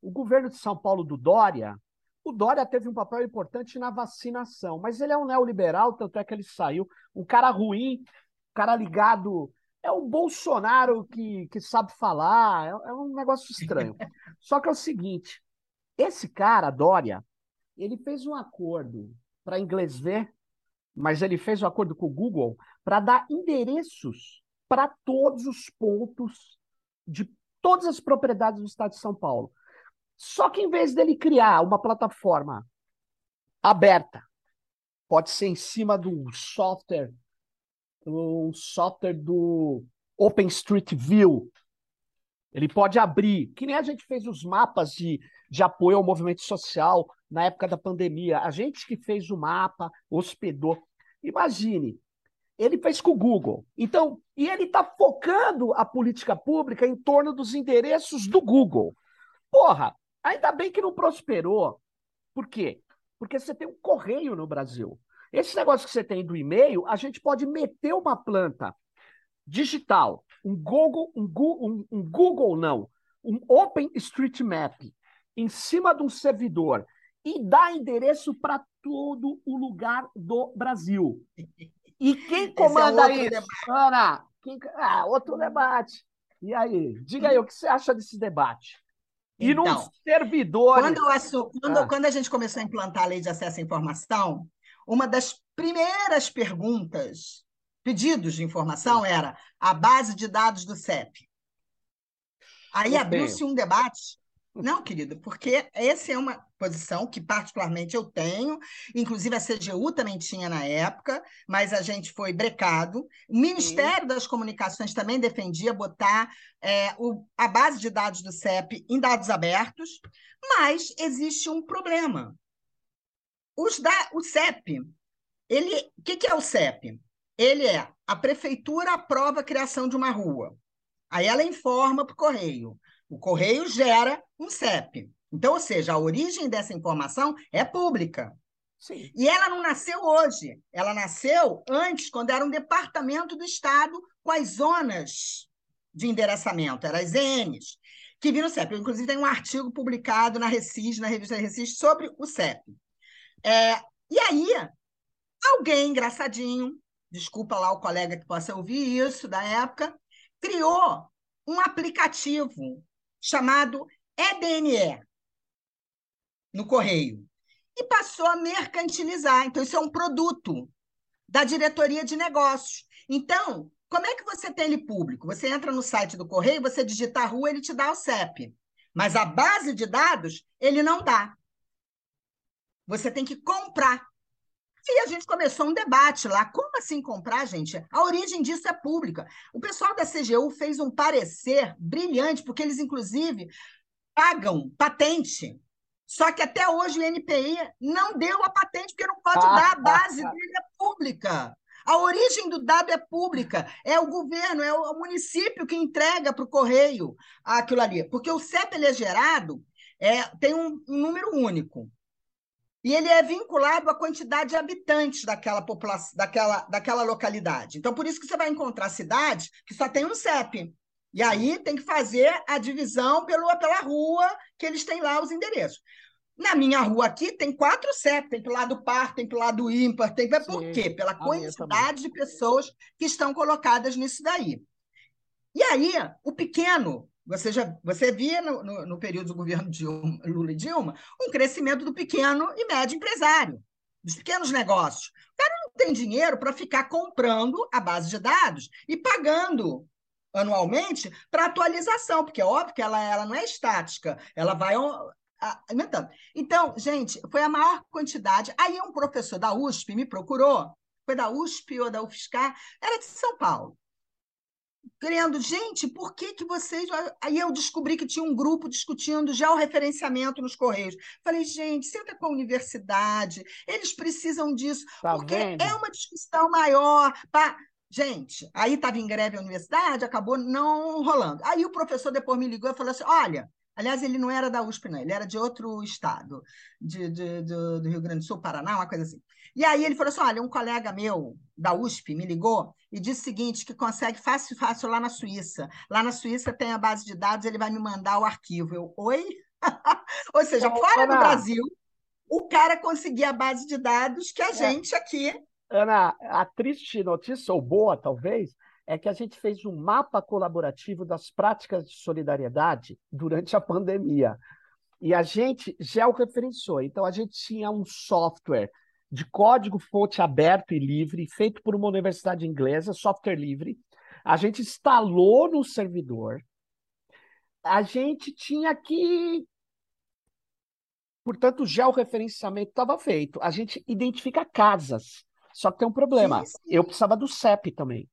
o governo de São Paulo do Dória, o Dória teve um papel importante na vacinação, mas ele é um neoliberal, tanto é que ele saiu. Um cara ruim, um cara ligado. É o Bolsonaro que, que sabe falar, é, é um negócio estranho. Só que é o seguinte: esse cara, Dória, ele fez um acordo para inglês ver, mas ele fez um acordo com o Google para dar endereços para todos os pontos de todas as propriedades do estado de São Paulo. Só que em vez dele criar uma plataforma aberta, pode ser em cima do software, um software do OpenStreetView, ele pode abrir, que nem a gente fez os mapas de, de apoio ao movimento social na época da pandemia. A gente que fez o mapa, hospedou. Imagine, ele fez com o Google. Então, e ele está focando a política pública em torno dos endereços do Google. Porra, ainda bem que não prosperou. Por quê? Porque você tem um correio no Brasil. Esse negócio que você tem do e-mail, a gente pode meter uma planta digital um Google, um Google, um, um Google não, um Open Street Map em cima de um servidor e dá endereço para todo o lugar do Brasil. E quem é comanda é isso? Ana, quem... ah, outro debate. E aí, diga aí, o que você acha desse debate? E então, num servidor. Quando, quando, ah. quando a gente começou a implantar a lei de acesso à informação, uma das primeiras perguntas pedidos de informação era a base de dados do CEP. Aí abriu-se um debate. Não, querido, porque essa é uma posição que particularmente eu tenho, inclusive a CGU também tinha na época, mas a gente foi brecado. O Ministério Sim. das Comunicações também defendia botar é, o, a base de dados do CEP em dados abertos, mas existe um problema. Os da, o CEP, ele, o que, que é o CEP? ele é a prefeitura aprova a criação de uma rua. Aí ela informa para o correio. O correio gera um CEP. Então, ou seja, a origem dessa informação é pública. Sim. E ela não nasceu hoje. Ela nasceu antes, quando era um departamento do Estado com as zonas de endereçamento, eram as ZNs, que viram o CEP. Inclusive, tem um artigo publicado na Recis, na revista Recis, sobre o CEP. É, e aí, alguém engraçadinho desculpa lá o colega que possa ouvir isso da época, criou um aplicativo chamado EDNE no correio e passou a mercantilizar. Então, isso é um produto da diretoria de negócios. Então, como é que você tem ele público? Você entra no site do correio, você digita a rua, ele te dá o CEP. Mas a base de dados, ele não dá. Você tem que comprar. E a gente começou um debate lá. Como assim comprar, gente? A origem disso é pública. O pessoal da CGU fez um parecer brilhante, porque eles, inclusive, pagam patente. Só que até hoje o NPI não deu a patente, porque não pode dar, a base dele é pública. A origem do dado é pública, é o governo, é o município que entrega para o correio aquilo ali. Porque o CEP ele é gerado, é, tem um, um número único e ele é vinculado à quantidade de habitantes daquela população, daquela, daquela localidade. Então, por isso que você vai encontrar cidades que só tem um CEP. E aí tem que fazer a divisão pelo, pela rua que eles têm lá os endereços. Na minha rua aqui tem quatro CEP, tem pelo lado par, tem pelo lado ímpar, tem Sim. por quê? Pela quantidade de pessoas que estão colocadas nisso daí. E aí, o pequeno você, já, você via no, no, no período do governo Dilma, Lula e Dilma um crescimento do pequeno e médio empresário, dos pequenos negócios. O cara não tem dinheiro para ficar comprando a base de dados e pagando anualmente para atualização, porque é óbvio que ela, ela não é estática, ela vai aumentando. Então, gente, foi a maior quantidade. Aí um professor da USP me procurou, foi da USP ou da UFSCar, era de São Paulo querendo, gente, por que, que vocês. Aí eu descobri que tinha um grupo discutindo já o referenciamento nos Correios. Falei, gente, senta com a universidade, eles precisam disso, tá porque vendo? é uma discussão maior. Pra... Gente, aí estava em greve a universidade, acabou não rolando. Aí o professor depois me ligou e falou assim: olha, aliás, ele não era da USP, não, ele era de outro estado, de, de, de, do Rio Grande do Sul, Paraná, uma coisa assim. E aí ele falou assim: olha, um colega meu da USP me ligou e disse o seguinte: que consegue fácil, fácil lá na Suíça. Lá na Suíça tem a base de dados, ele vai me mandar o arquivo. Eu, oi? Ou seja, fora do Brasil, o cara conseguia a base de dados que a é. gente aqui Ana, a triste notícia, ou boa talvez, é que a gente fez um mapa colaborativo das práticas de solidariedade durante a pandemia. E a gente georreferenciou. Então, a gente tinha um software de código fonte aberto e livre, feito por uma universidade inglesa, software livre. A gente instalou no servidor. A gente tinha que. Portanto, o georreferenciamento estava feito. A gente identifica casas. Só que tem um problema. Sim, sim. Eu precisava do CEP também.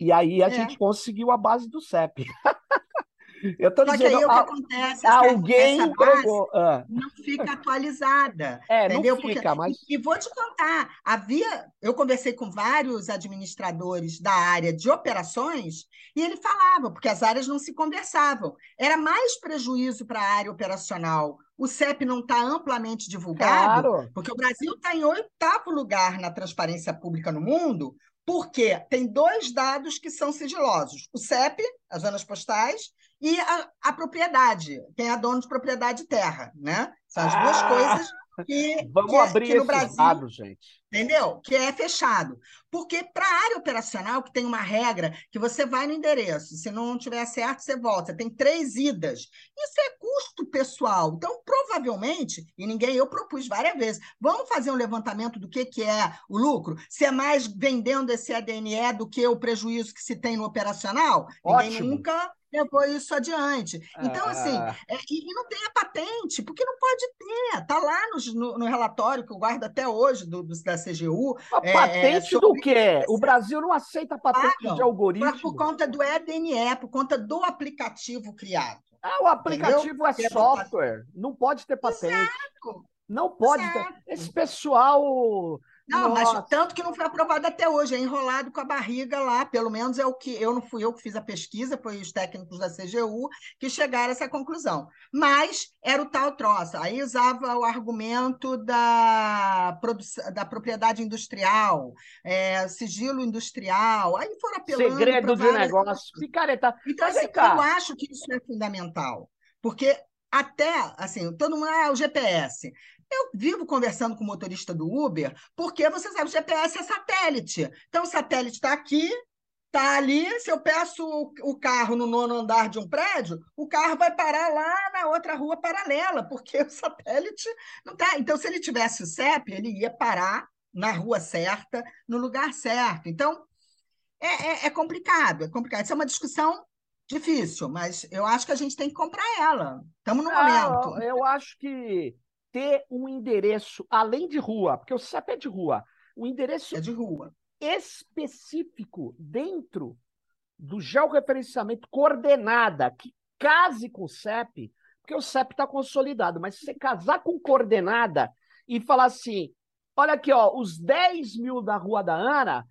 E aí a é. gente conseguiu a base do CEP. Eu tô Só dizendo, que aí o que acontece é alguém essa base ah. não fica atualizada. É, entendeu? não fica, Porque, mas... E, e, vou te contar, havia, eu conversei com vários administradores da área de operações e ele falava, porque as áreas não se conversavam. Era mais prejuízo para a área operacional o CEP não está amplamente divulgado, claro. porque o Brasil está em oitavo lugar na transparência pública no mundo, porque tem dois dados que são sigilosos: o CEP, as zonas postais, e a, a propriedade, quem é dono de propriedade de terra, né? São as ah. duas coisas que, Vamos que, abrir que no Brasil, gente. Entendeu? Que é fechado. Porque para a área operacional, que tem uma regra, que você vai no endereço, se não tiver certo, você volta. Tem três idas. Isso é custo pessoal. Então, provavelmente, e ninguém, eu propus várias vezes, vamos fazer um levantamento do que, que é o lucro? Se é mais vendendo esse ADNE do que o prejuízo que se tem no operacional? Ótimo. Ninguém nunca levou isso adiante. Então, assim, ah. é, e, não tem a patente, porque não pode ter. Está lá no, no, no, relatório que eu guardo até hoje do, do da CGU. A é, patente é, do quê? O Brasil não aceita patente de algoritmo. Por conta do EDNE, por conta do aplicativo criado. Ah, o aplicativo Entendeu? é software. Não pode ter patente. Exato. Não pode Exato. ter. Esse pessoal não, Nossa. mas tanto que não foi aprovado até hoje, é enrolado com a barriga lá, pelo menos é o que eu não fui eu que fiz a pesquisa, foi os técnicos da CGU que chegaram a essa conclusão. Mas era o tal troço. Aí usava o argumento da, da propriedade industrial, é, sigilo industrial, aí foram apelando. Segredo de negócio, picareta. Então, assim, eu acho que isso é fundamental, porque até, assim, todo mundo, ah, o GPS. Eu vivo conversando com o motorista do Uber, porque você sabe, o GPS é satélite. Então, o satélite está aqui, está ali. Se eu peço o carro no nono andar de um prédio, o carro vai parar lá na outra rua paralela, porque o satélite não está. Então, se ele tivesse o CEP, ele ia parar na rua certa, no lugar certo. Então, é, é, é complicado, é complicado. Isso é uma discussão difícil, mas eu acho que a gente tem que comprar ela. Estamos no momento. Eu acho que ter um endereço, além de rua, porque o CEP é de rua, um endereço é de rua. específico dentro do georreferenciamento coordenada que case com o CEP, porque o CEP está consolidado, mas se você casar com coordenada e falar assim, olha aqui, ó, os 10 mil da Rua da Ana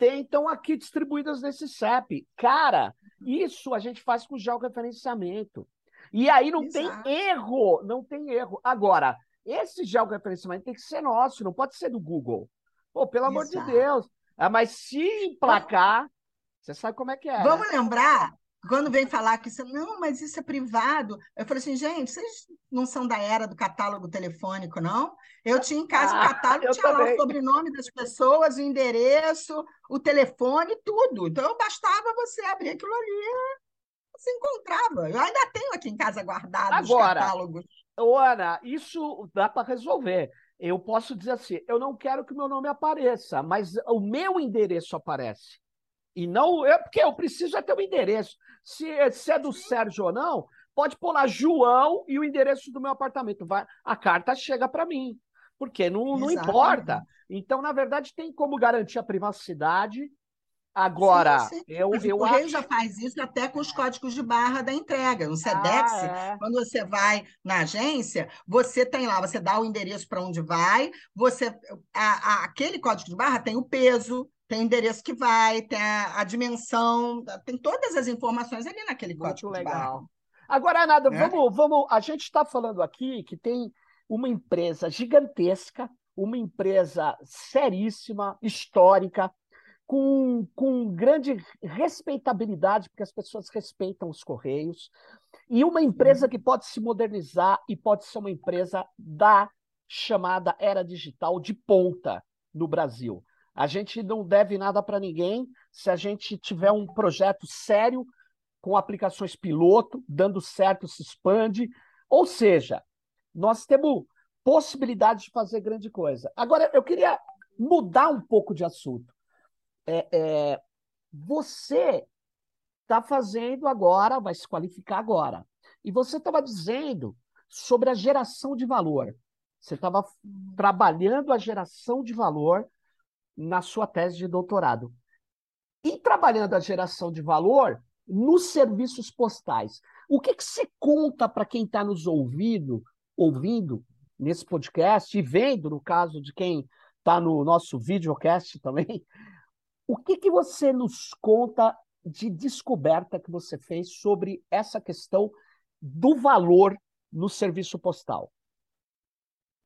estão aqui distribuídas nesse CEP. Cara, isso a gente faz com georreferenciamento. E aí não Exato. tem erro, não tem erro. Agora, esse georreferenciamento tem que ser nosso, não pode ser do Google. Pô, pelo amor de Deus. Ah, mas se emplacar, você sabe como é que é. Vamos né? lembrar, quando vem falar que isso, não, mas isso é privado. Eu falei assim, gente, vocês não são da era do catálogo telefônico, não? Eu tinha em casa ah, o catálogo, tinha também. lá o sobrenome das pessoas, o endereço, o telefone, tudo. Então, bastava você abrir aquilo ali se encontrava. Eu ainda tenho aqui em casa guardados Agora, os catálogos. Ana, isso dá para resolver. Eu posso dizer assim: eu não quero que o meu nome apareça, mas o meu endereço aparece. E não eu, porque eu preciso é ter o um endereço. Se, se é do Sim. Sérgio ou não, pode pôr lá João e o endereço do meu apartamento. Vai, a carta chega para mim. Porque não, não importa. Então, na verdade, tem como garantir a privacidade Agora, sim, eu, eu o Correio acho... já faz isso até com os códigos de barra da entrega. No SEDEX, ah, é. quando você vai na agência, você tem lá, você dá o endereço para onde vai, você a, a, aquele código de barra tem o peso, tem o endereço que vai, tem a, a dimensão, tem todas as informações ali naquele Muito código legal. Agora, Nada, Né? vamos, vamos. A gente está falando aqui que tem uma empresa gigantesca, uma empresa seríssima, histórica, com, com grande respeitabilidade, porque as pessoas respeitam os Correios, e uma empresa que pode se modernizar e pode ser uma empresa da chamada era digital de ponta no Brasil. A gente não deve nada para ninguém se a gente tiver um projeto sério com aplicações piloto, dando certo, se expande. Ou seja, nós temos possibilidade de fazer grande coisa. Agora, eu queria mudar um pouco de assunto. É, é, você está fazendo agora, vai se qualificar agora, e você estava dizendo sobre a geração de valor. Você estava trabalhando a geração de valor na sua tese de doutorado. E trabalhando a geração de valor nos serviços postais. O que, que se conta para quem está nos ouvindo, ouvindo nesse podcast e vendo, no caso de quem está no nosso videocast também, o que, que você nos conta de descoberta que você fez sobre essa questão do valor no serviço postal?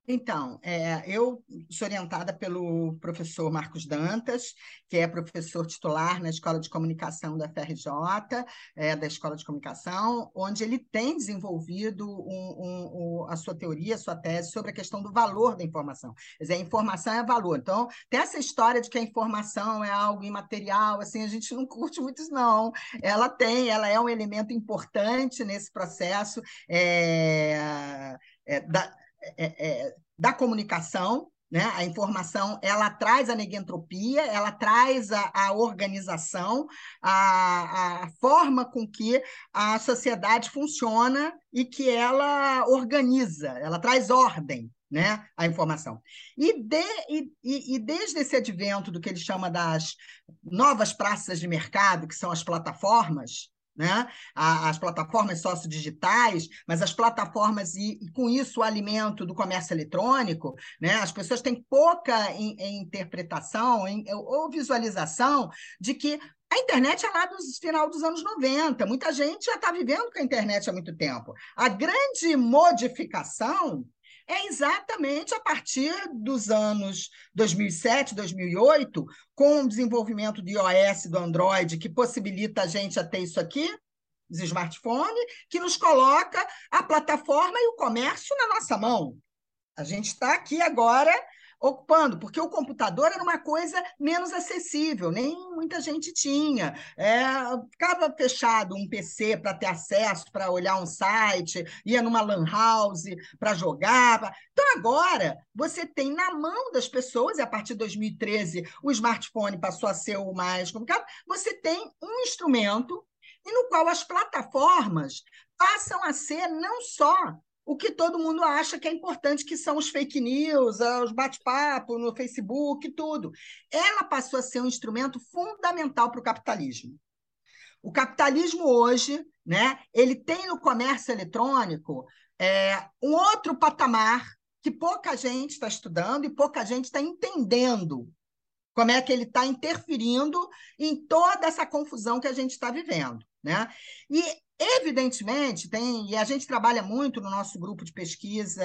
Então, é, eu sou orientada pelo professor Marcos Dantas, que é professor titular na Escola de Comunicação da FRJ, é, da Escola de Comunicação, onde ele tem desenvolvido um, um, um, a sua teoria, a sua tese sobre a questão do valor da informação. Quer dizer, a informação é valor. Então, tem essa história de que a informação é algo imaterial, assim, a gente não curte muito isso, não. Ela tem, ela é um elemento importante nesse processo é, é, da é, é, da comunicação, né? A informação ela traz a negentropia, ela traz a, a organização, a, a, forma com que a sociedade funciona e que ela organiza, ela traz ordem. Né, a informação. E, de, e, e desde esse advento do que ele chama das novas praças de mercado, que são as plataformas, né? as plataformas sociodigitais, mas as plataformas e, e, com isso o alimento do comércio eletrônico, né? as pessoas têm pouca in, in interpretação in, ou visualização de que a internet é lá do final dos anos 90. Muita gente já está vivendo com a internet há muito tempo. A grande modificação é exatamente a partir dos anos 2007, 2008, com o desenvolvimento do iOS, do Android, que possibilita a gente a ter isso aqui, os smartphones, que nos coloca a plataforma e o comércio na nossa mão. A gente está aqui agora ocupando, porque o computador era uma coisa menos acessível, nem muita gente tinha. É, ficava fechado um PC para ter acesso, para olhar um site, ia numa lan house para jogar. Então, agora, você tem na mão das pessoas, e a partir de 2013 o smartphone passou a ser o mais complicado, você tem um instrumento e no qual as plataformas passam a ser não só o que todo mundo acha que é importante, que são os fake news, ah, os bate-papo no Facebook, tudo. Ela passou a ser um instrumento fundamental para o capitalismo. O capitalismo hoje, né, ele tem no comércio eletrônico é, um outro patamar que pouca gente está estudando e pouca gente está entendendo como é que ele está interferindo em toda essa confusão que a gente está vivendo. Né? E Evidentemente, tem, e a gente trabalha muito no nosso grupo de pesquisa,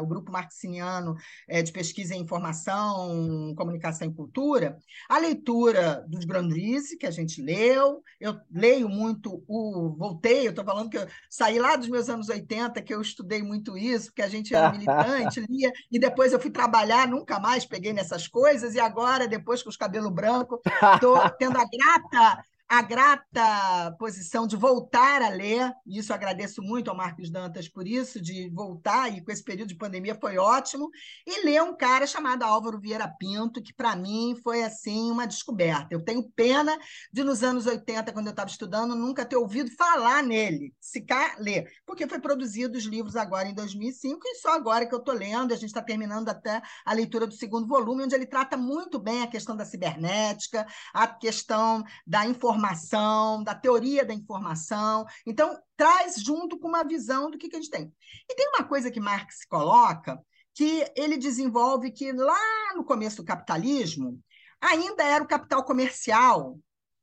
o grupo marxiniano é, de pesquisa em informação, comunicação e cultura, a leitura dos Brandisi, que a gente leu, eu leio muito o. Voltei, eu estou falando que eu saí lá dos meus anos 80, que eu estudei muito isso, porque a gente era militante, lia, e depois eu fui trabalhar, nunca mais peguei nessas coisas, e agora, depois com os cabelos brancos, estou tendo a grata a grata posição de voltar a ler, e isso agradeço muito ao Marcos Dantas por isso, de voltar, e com esse período de pandemia foi ótimo, e ler um cara chamado Álvaro Vieira Pinto, que para mim foi assim uma descoberta. Eu tenho pena de, nos anos 80, quando eu estava estudando, nunca ter ouvido falar nele, sequer ler, porque foi produzido os livros agora em 2005, e só agora que eu estou lendo, a gente está terminando até a leitura do segundo volume, onde ele trata muito bem a questão da cibernética, a questão da informação informação, da teoria da informação. Então, traz junto com uma visão do que, que a gente tem. E tem uma coisa que Marx coloca, que ele desenvolve que lá no começo do capitalismo, ainda era o capital comercial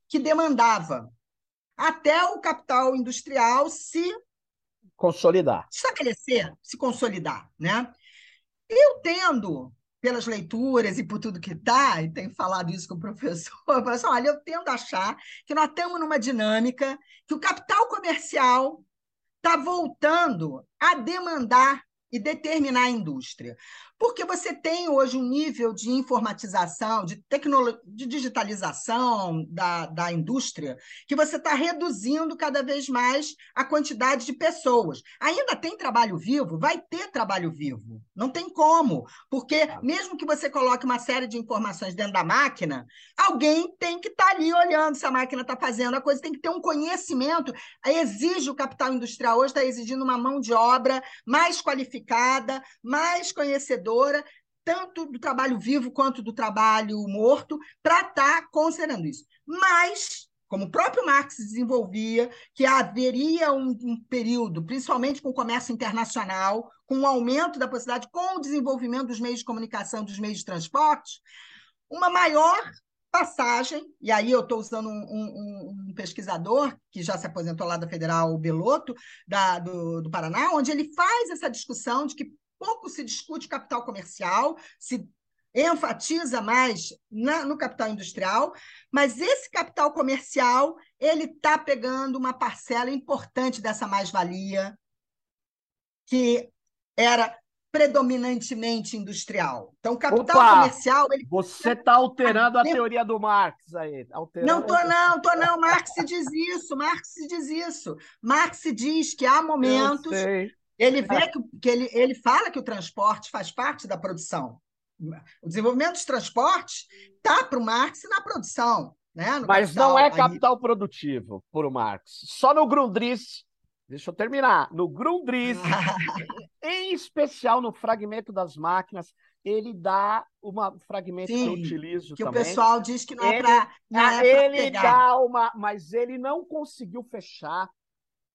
que demandava, até o capital industrial se consolidar, estabelecer, se consolidar, né? Eu tendo pelas leituras e por tudo que está, e tenho falado isso com o professor, eu assim, olha, eu tendo a achar que nós estamos numa dinâmica que o capital comercial está voltando a demandar e determinar a indústria. Porque você tem hoje um nível de informatização, de tecnologia, de digitalização da, da indústria, que você está reduzindo cada vez mais a quantidade de pessoas. Ainda tem trabalho vivo? Vai ter trabalho vivo. Não tem como. Porque, mesmo que você coloque uma série de informações dentro da máquina, alguém tem que estar tá ali olhando se a máquina está fazendo a coisa, tem que ter um conhecimento. Exige o capital industrial hoje, está exigindo uma mão de obra mais qualificada, mais conhecedora tanto do trabalho vivo quanto do trabalho morto, para estar tá considerando isso. Mas, como o próprio Marx desenvolvia, que haveria um, um período, principalmente com o comércio internacional, com o aumento da possibilidade, com o desenvolvimento dos meios de comunicação, dos meios de transporte, uma maior passagem, e aí eu estou usando um, um, um, pesquisador que já se aposentou lá da Federal, Beloto, da, do, do Paraná, onde ele faz essa discussão de que pouco se discute capital comercial, se enfatiza mais na, no capital industrial, mas esse capital comercial ele está pegando uma parcela importante dessa mais-valia que era predominantemente industrial. Então, o capital Opa, comercial. Ele... Você está alterando a teoria do Marx aí. Alterando... Não estou, não, estou não. Marx diz isso, Marx diz isso. Marx diz que há momentos ele vê é. que, que ele, ele fala que o transporte faz parte da produção. O desenvolvimento dos transportes está para o Marx na produção. Né? No Mas capital, não é capital aí... produtivo por o Marx. Só no Grundrisse, deixa eu terminar, no Grundrisse, em especial no fragmento das máquinas, ele dá um fragmento Sim, que eu utilizo que também. o pessoal diz que não é para é Ele pegar. dá uma... Mas ele não conseguiu fechar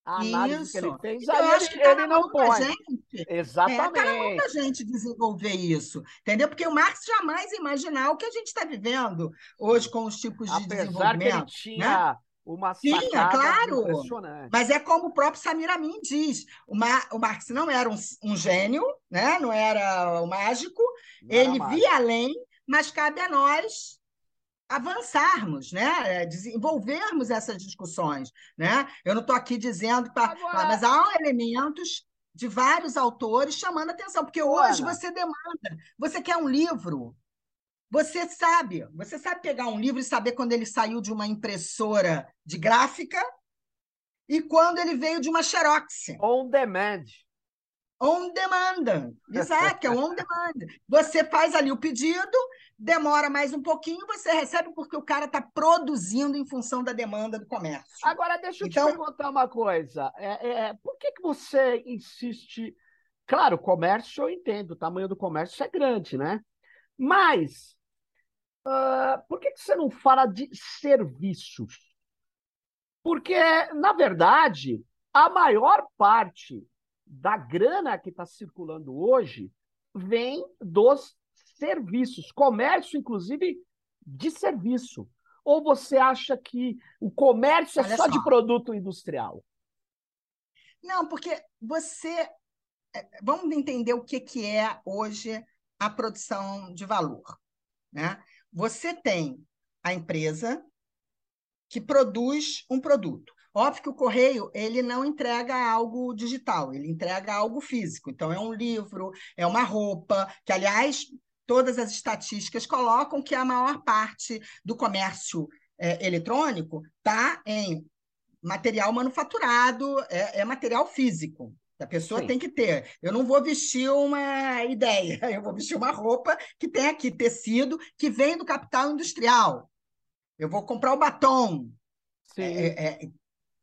a análise isso. que ele fez, aí eu acho que ele, ele não põe. Gente. Exatamente. É, tá muita gente desenvolver isso, entendeu? Porque o Marx jamais imaginar o que a gente está vivendo hoje com os tipos de Apesar desenvolvimento. Que ele tinha... Né? uma Tinha, claro. Mas é como o próprio Samir Amin diz: o, Mar, o Marx não era um, um gênio, né? não era o mágico, não ele via além, mas cabe a nós avançarmos, né? É, desenvolvermos essas discussões. Né? Eu não estou aqui dizendo, pra, Agora... mas há elementos de vários autores chamando atenção, porque hoje Ana. você demanda, você quer um livro, você sabe, você sabe pegar um livro e saber quando ele saiu de uma impressora de gráfica e quando ele veio de uma xerox. On demand. On demand. Exato, é on demand. Você faz ali o pedido, demora mais um pouquinho, você recebe porque o cara está produzindo em função da demanda do comércio. Agora, deixa eu então... te perguntar uma coisa. É, é, por que, que você insiste. Claro, o comércio eu entendo, o tamanho do comércio é grande, né? Mas uh, por que, que você não fala de serviços? Porque, na verdade, a maior parte da grana que está circulando hoje vem dos serviços, comércio, inclusive, de serviço. Ou você acha que o comércio é só, só de produto industrial? Não, porque você. É, vamos entender o que, que é hoje a produção de valor. Né? Você tem a empresa que produz um produto. Óbvio que o correio ele não entrega algo digital, ele entrega algo físico. Então é um livro, é uma roupa, que aliás todas as estatísticas colocam que a maior parte do comércio é, eletrônico está em material manufaturado, é, é material físico. A pessoa Sim. tem que ter. Eu não vou vestir uma ideia, eu vou vestir uma roupa que tem aqui tecido que vem do capital industrial. Eu vou comprar o batom. Sim. É, é, é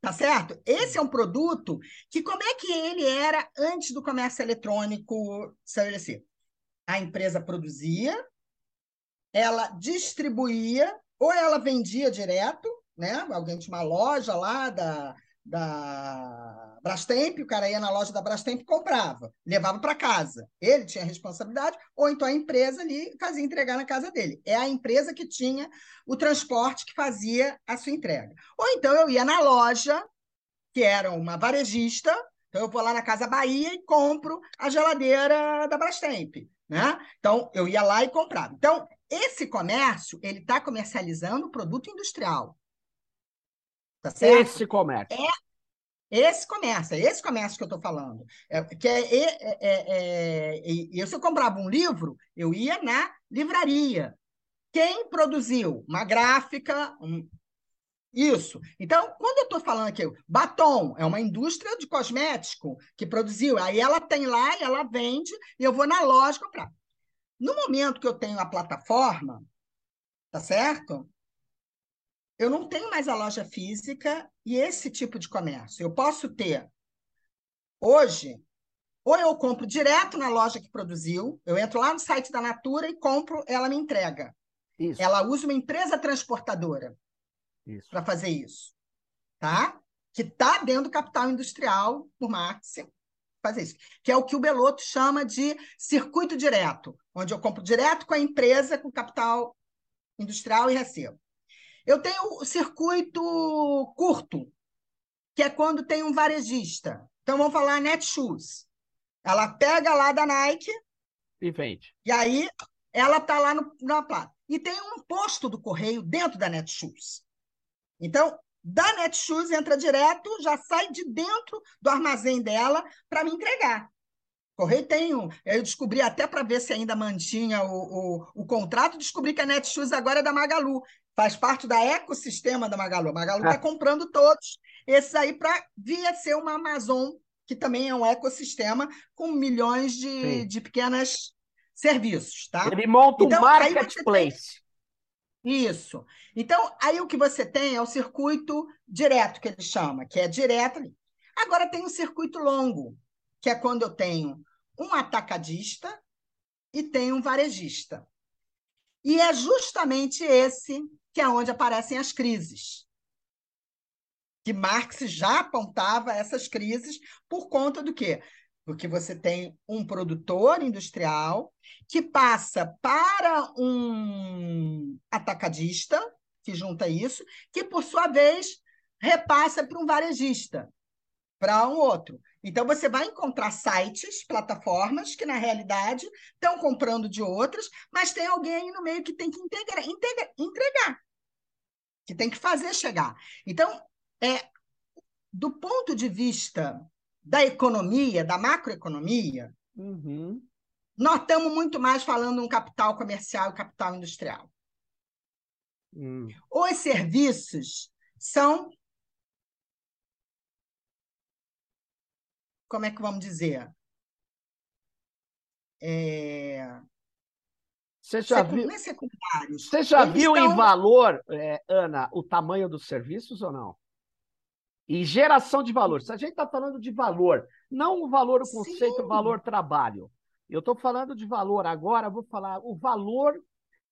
Tá certo? Esse é um produto que como é que ele era antes do comércio eletrônico estabelecer? A empresa produzia, ela distribuía, ou ela vendia direto, né? Alguém tinha uma loja lá da, da Brastemp, o cara ia na loja da Brastemp e comprava, levava para casa. Ele tinha responsabilidade, ou então a empresa ali fazia entregar na casa dele. É a empresa que tinha o transporte que fazia a sua entrega. Ou então eu ia na loja, que era uma varejista, então eu vou lá na Casa Bahia e compro a geladeira da Brastemp. Né? Então, eu ia lá e comprava. Então, esse comércio, ele está comercializando produto industrial. Tá certo? Esse comércio. É esse comércio, é esse comércio que eu estou falando. É, que é, é, é, é, se eu comprava um livro, eu ia na livraria. Quem produziu? Uma gráfica, um... isso. Então, quando eu estou falando aqui, batom é uma indústria de cosmético que produziu, aí ela tem lá e ela vende, e eu vou na loja comprar. No momento que eu tenho a plataforma, tá certo? eu não tenho mais a loja física e esse tipo de comércio. Eu posso ter, hoje, ou eu compro direto na loja que produziu, eu entro lá no site da Natura e compro, ela me entrega. Isso. Ela usa uma empresa transportadora para fazer isso. Tá? Que está dentro do capital industrial, por Marx, fazer isso. Que é o que o Beloto chama de circuito direto, onde eu compro direto com a empresa, com capital industrial e recebo. Eu tenho o circuito curto, que é quando tem um varejista. Então, vamos falar Netshoes. Ela pega lá da Nike. E vende. E aí, ela está lá no, na plata. E tem um posto do correio dentro da Netshoes. Então, da Netshoes entra direto, já sai de dentro do armazém dela para me entregar. Correio tem um. Eu descobri até para ver se ainda mantinha o, o, o, contrato, descobri que a Netshoes agora é da Magalu faz parte da ecossistema da Magalu. A Magalu está ah. comprando todos esses aí para via ser uma Amazon, que também é um ecossistema com milhões de, de pequenas serviços. Tá? Ele monta então, um marketplace. Isso. Então, aí o que você tem é o circuito direto, que ele chama, que é direto. Agora tem o circuito longo, que é quando eu tenho um atacadista e tenho um varejista. E é justamente esse que é onde aparecem as crises. Que Marx já apontava essas crises por conta do quê? Porque você tem um produtor industrial que passa para um atacadista, que junta isso, que, por sua vez, repassa para um varejista, para um outro. Então, você vai encontrar sites, plataformas, que na realidade estão comprando de outras, mas tem alguém aí no meio que tem que integrar, integra, entregar, que tem que fazer chegar. Então, é, do ponto de vista da economia, da macroeconomia, uhum. nós estamos muito mais falando um capital comercial e capital industrial. Hum. Os serviços são como é que vamos dizer? É... Você já viu, Você já viu estão... em valor, é, Ana, o tamanho dos serviços ou não? E geração de valor. Se a gente está falando de valor, não o valor, o conceito, Sim. o valor trabalho. Eu estou falando de valor agora, vou falar o valor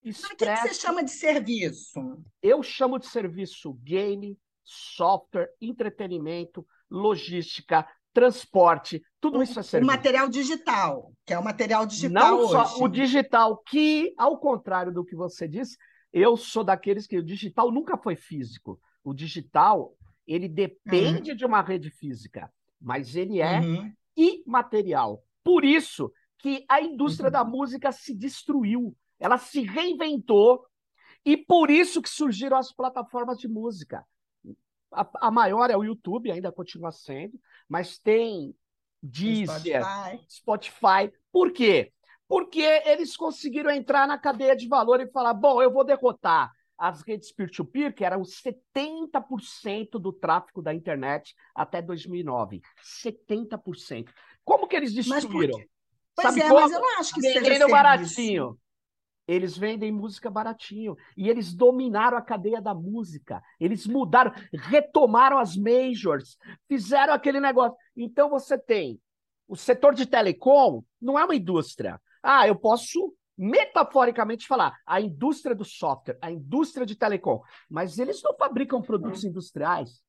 expresso. Mas o que você chama de serviço? Eu chamo de serviço game, software, entretenimento, logística, transporte, tudo isso é serviço. O material digital, que é o material digital Não hoje. só o digital, que, ao contrário do que você disse, eu sou daqueles que o digital nunca foi físico. O digital, ele depende uhum. de uma rede física, mas ele é uhum. imaterial. Por isso que a indústria uhum. da música se destruiu, ela se reinventou, e por isso que surgiram as plataformas de música. A, a, maior é o YouTube, ainda continua sendo, mas tem Deezer, Spotify. Spotify. Por quê? Porque eles conseguiram entrar na cadeia de valor e falar: bom, eu vou derrotar as redes peer-to-peer, -peer, que eram 70% do tráfego da internet até 2009. 70%. Como que eles destruíram? Pois Sabe é, como? mas eu não acho que seja baratinho. Eles vendem música baratinho. E eles dominaram a cadeia da música. Eles mudaram, retomaram as majors, fizeram aquele negócio. Então você tem o setor de telecom, não é uma indústria. Ah, eu posso metaforicamente falar, a indústria do software, a indústria de telecom, mas eles não fabricam produtos industriais.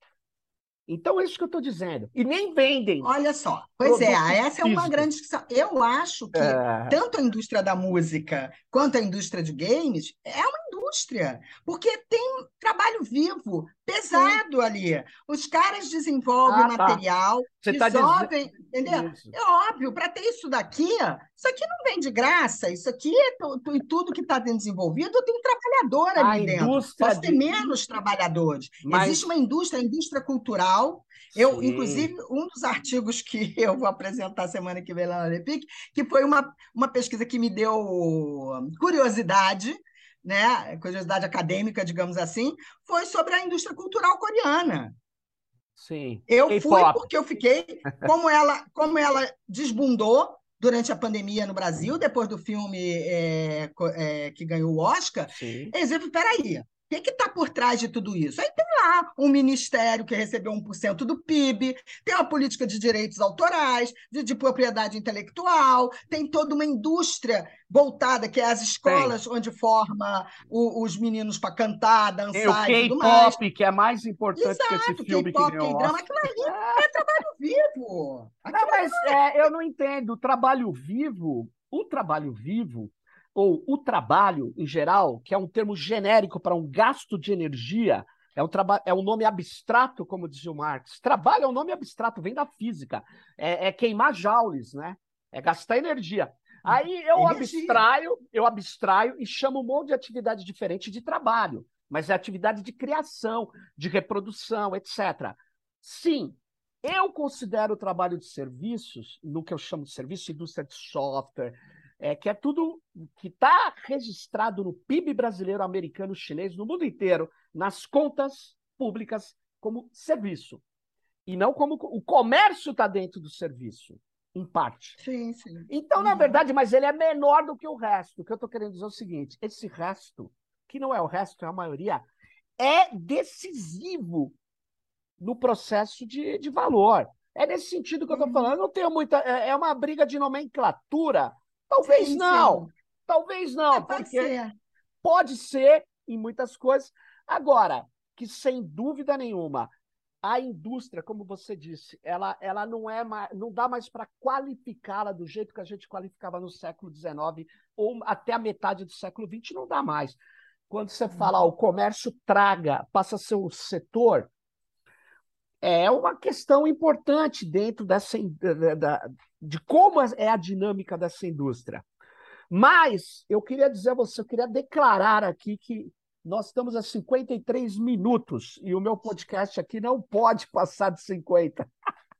Então, é isso que eu estou dizendo. E nem vendem. Olha só. Pois é, essa é uma grande discussão. Eu acho que é... tanto a indústria da música quanto a indústria de games é uma indústria, porque tem trabalho vivo, pesado Sim. ali. Os caras desenvolvem ah, tá. material, Você tá resolvem, tá entendeu? Isso. É óbvio, para ter isso daqui, isso aqui não vem de graça, isso aqui é e tudo que está desenvolvido tem um trabalhador ali dentro. Ter de... menos trabalhadores. Mas... Existe uma indústria, a indústria cultural, eu, Sim. inclusive, um dos artigos que eu vou apresentar semana que vem lá na Lepic, que foi uma, uma pesquisa que me deu curiosidade, né, curiosidade acadêmica, digamos assim, foi sobre a indústria cultural coreana. Sim. Eu fui porque eu fiquei, como ela, como ela desbundou durante a pandemia no Brasil, depois do filme é, é, que ganhou o Oscar, Sim. eles viram, peraí, o que está por trás de tudo isso? Aí tem lá um ministério que recebeu 1% do PIB, tem uma política de direitos autorais, de, de propriedade intelectual, tem toda uma indústria voltada, que é as escolas tem. onde forma o, os meninos para cantar, dançar e tudo mais. K-pop, que é mais importante Exato, que esse filme que ganhou drama aquilo ali é trabalho vivo. Não, mas é, eu não entendo. O trabalho vivo, o trabalho vivo ou o trabalho em geral, que é um termo genérico para um gasto de energia, é um, é um nome abstrato, como dizia o Marx. Trabalho é um nome abstrato, vem da física. É, é queimar joules, né? É gastar energia. Aí eu energia. abstraio, eu abstraio e chamo um monte de atividade diferente de trabalho, mas é atividade de criação, de reprodução, etc. Sim, eu considero o trabalho de serviços, no que eu chamo de serviço, indústria de software, é, que é tudo que está registrado no PIB brasileiro, americano, chinês, no mundo inteiro, nas contas públicas como serviço. E não como o comércio está dentro do serviço, em parte. Sim, sim. Então, na uhum. verdade, mas ele é menor do que o resto. O que eu estou querendo dizer é o seguinte: esse resto, que não é o resto, é a maioria, é decisivo no processo de, de valor. É nesse sentido que eu estou uhum. falando. Eu não tenho muita. É, é uma briga de nomenclatura Talvez sim, não. Sim. Talvez não. É, pode ser. Pode ser em muitas coisas. Agora, que sem dúvida nenhuma, a indústria, como você disse, ela, ela não é mais, não dá mais para qualificá-la do jeito que a gente qualificava no século XIX ou até a metade do século XX, não dá mais. Quando você fala o comércio traga, passa a ser o setor, é uma questão importante dentro dessa da, de como é a dinâmica dessa indústria. Mas eu queria dizer a você, eu queria declarar aqui que nós estamos a 53 minutos e o meu podcast aqui não pode passar de 50.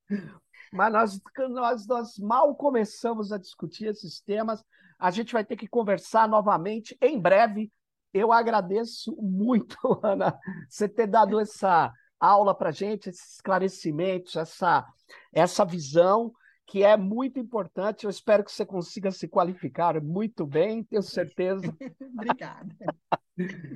Mas nós, nós, nós mal começamos a discutir esses temas. A gente vai ter que conversar novamente em breve. Eu agradeço muito, Ana, você ter dado essa aula para gente, esses esclarecimentos, essa, essa visão que é muito importante. Eu espero que você consiga se qualificar muito bem, tenho certeza. Obrigada.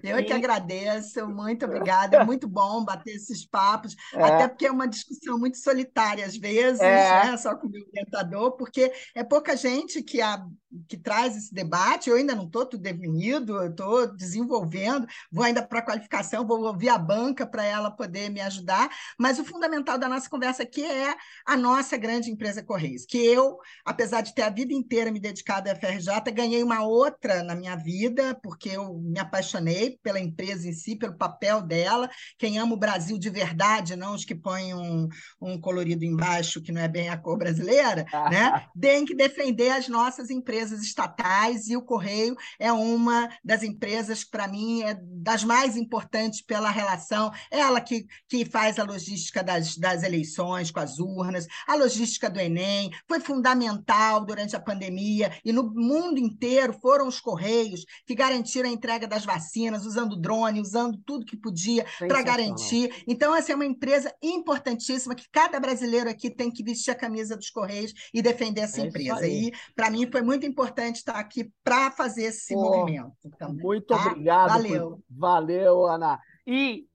Eu que agradeço, muito obrigada. É muito bom bater esses papos, é. até porque é uma discussão muito solitária às vezes, é. né? só com o meu orientador, porque é pouca gente que, a, que traz esse debate. Eu ainda não estou tudo definido, estou desenvolvendo, vou ainda para a qualificação, vou ouvir a banca para ela poder me ajudar. Mas o fundamental da nossa conversa aqui é a nossa grande empresa Correios, que eu, apesar de ter a vida inteira me dedicado à FRJ, ganhei uma outra na minha vida, porque eu me apaixonei apaixonei pela empresa em si, pelo papel dela. Quem ama o Brasil de verdade, não os que põem um, um colorido embaixo que não é bem a cor brasileira, né? tem que defender as nossas empresas estatais e o Correio é uma das empresas que, para mim, é das mais importantes pela relação. Ela que, que faz a logística das, das eleições com as urnas, a logística do Enem, foi fundamental durante a pandemia e no mundo inteiro foram os Correios que garantiram a entrega das vacinas vacinas, usando drone, usando tudo que podia para garantir. Então, essa é uma empresa importantíssima que cada brasileiro aqui tem que vestir a camisa dos Correios e defender essa é empresa. E, para mim, foi muito importante estar aqui para fazer esse Pô, movimento. Também, muito tá? obrigado. Valeu. Por... Valeu, Ana. E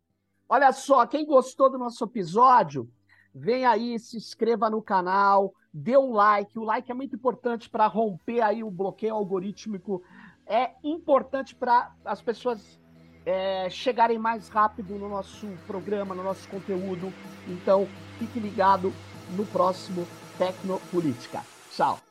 olha só, quem gostou do nosso episódio, vem aí, se inscreva no canal, dê um like. O like é muito importante para romper aí o bloqueio algorítmico é importante para as pessoas é, chegarem mais rápido no nosso programa, no nosso conteúdo. Então, fique ligado no próximo Tecnopolítica. Tchau!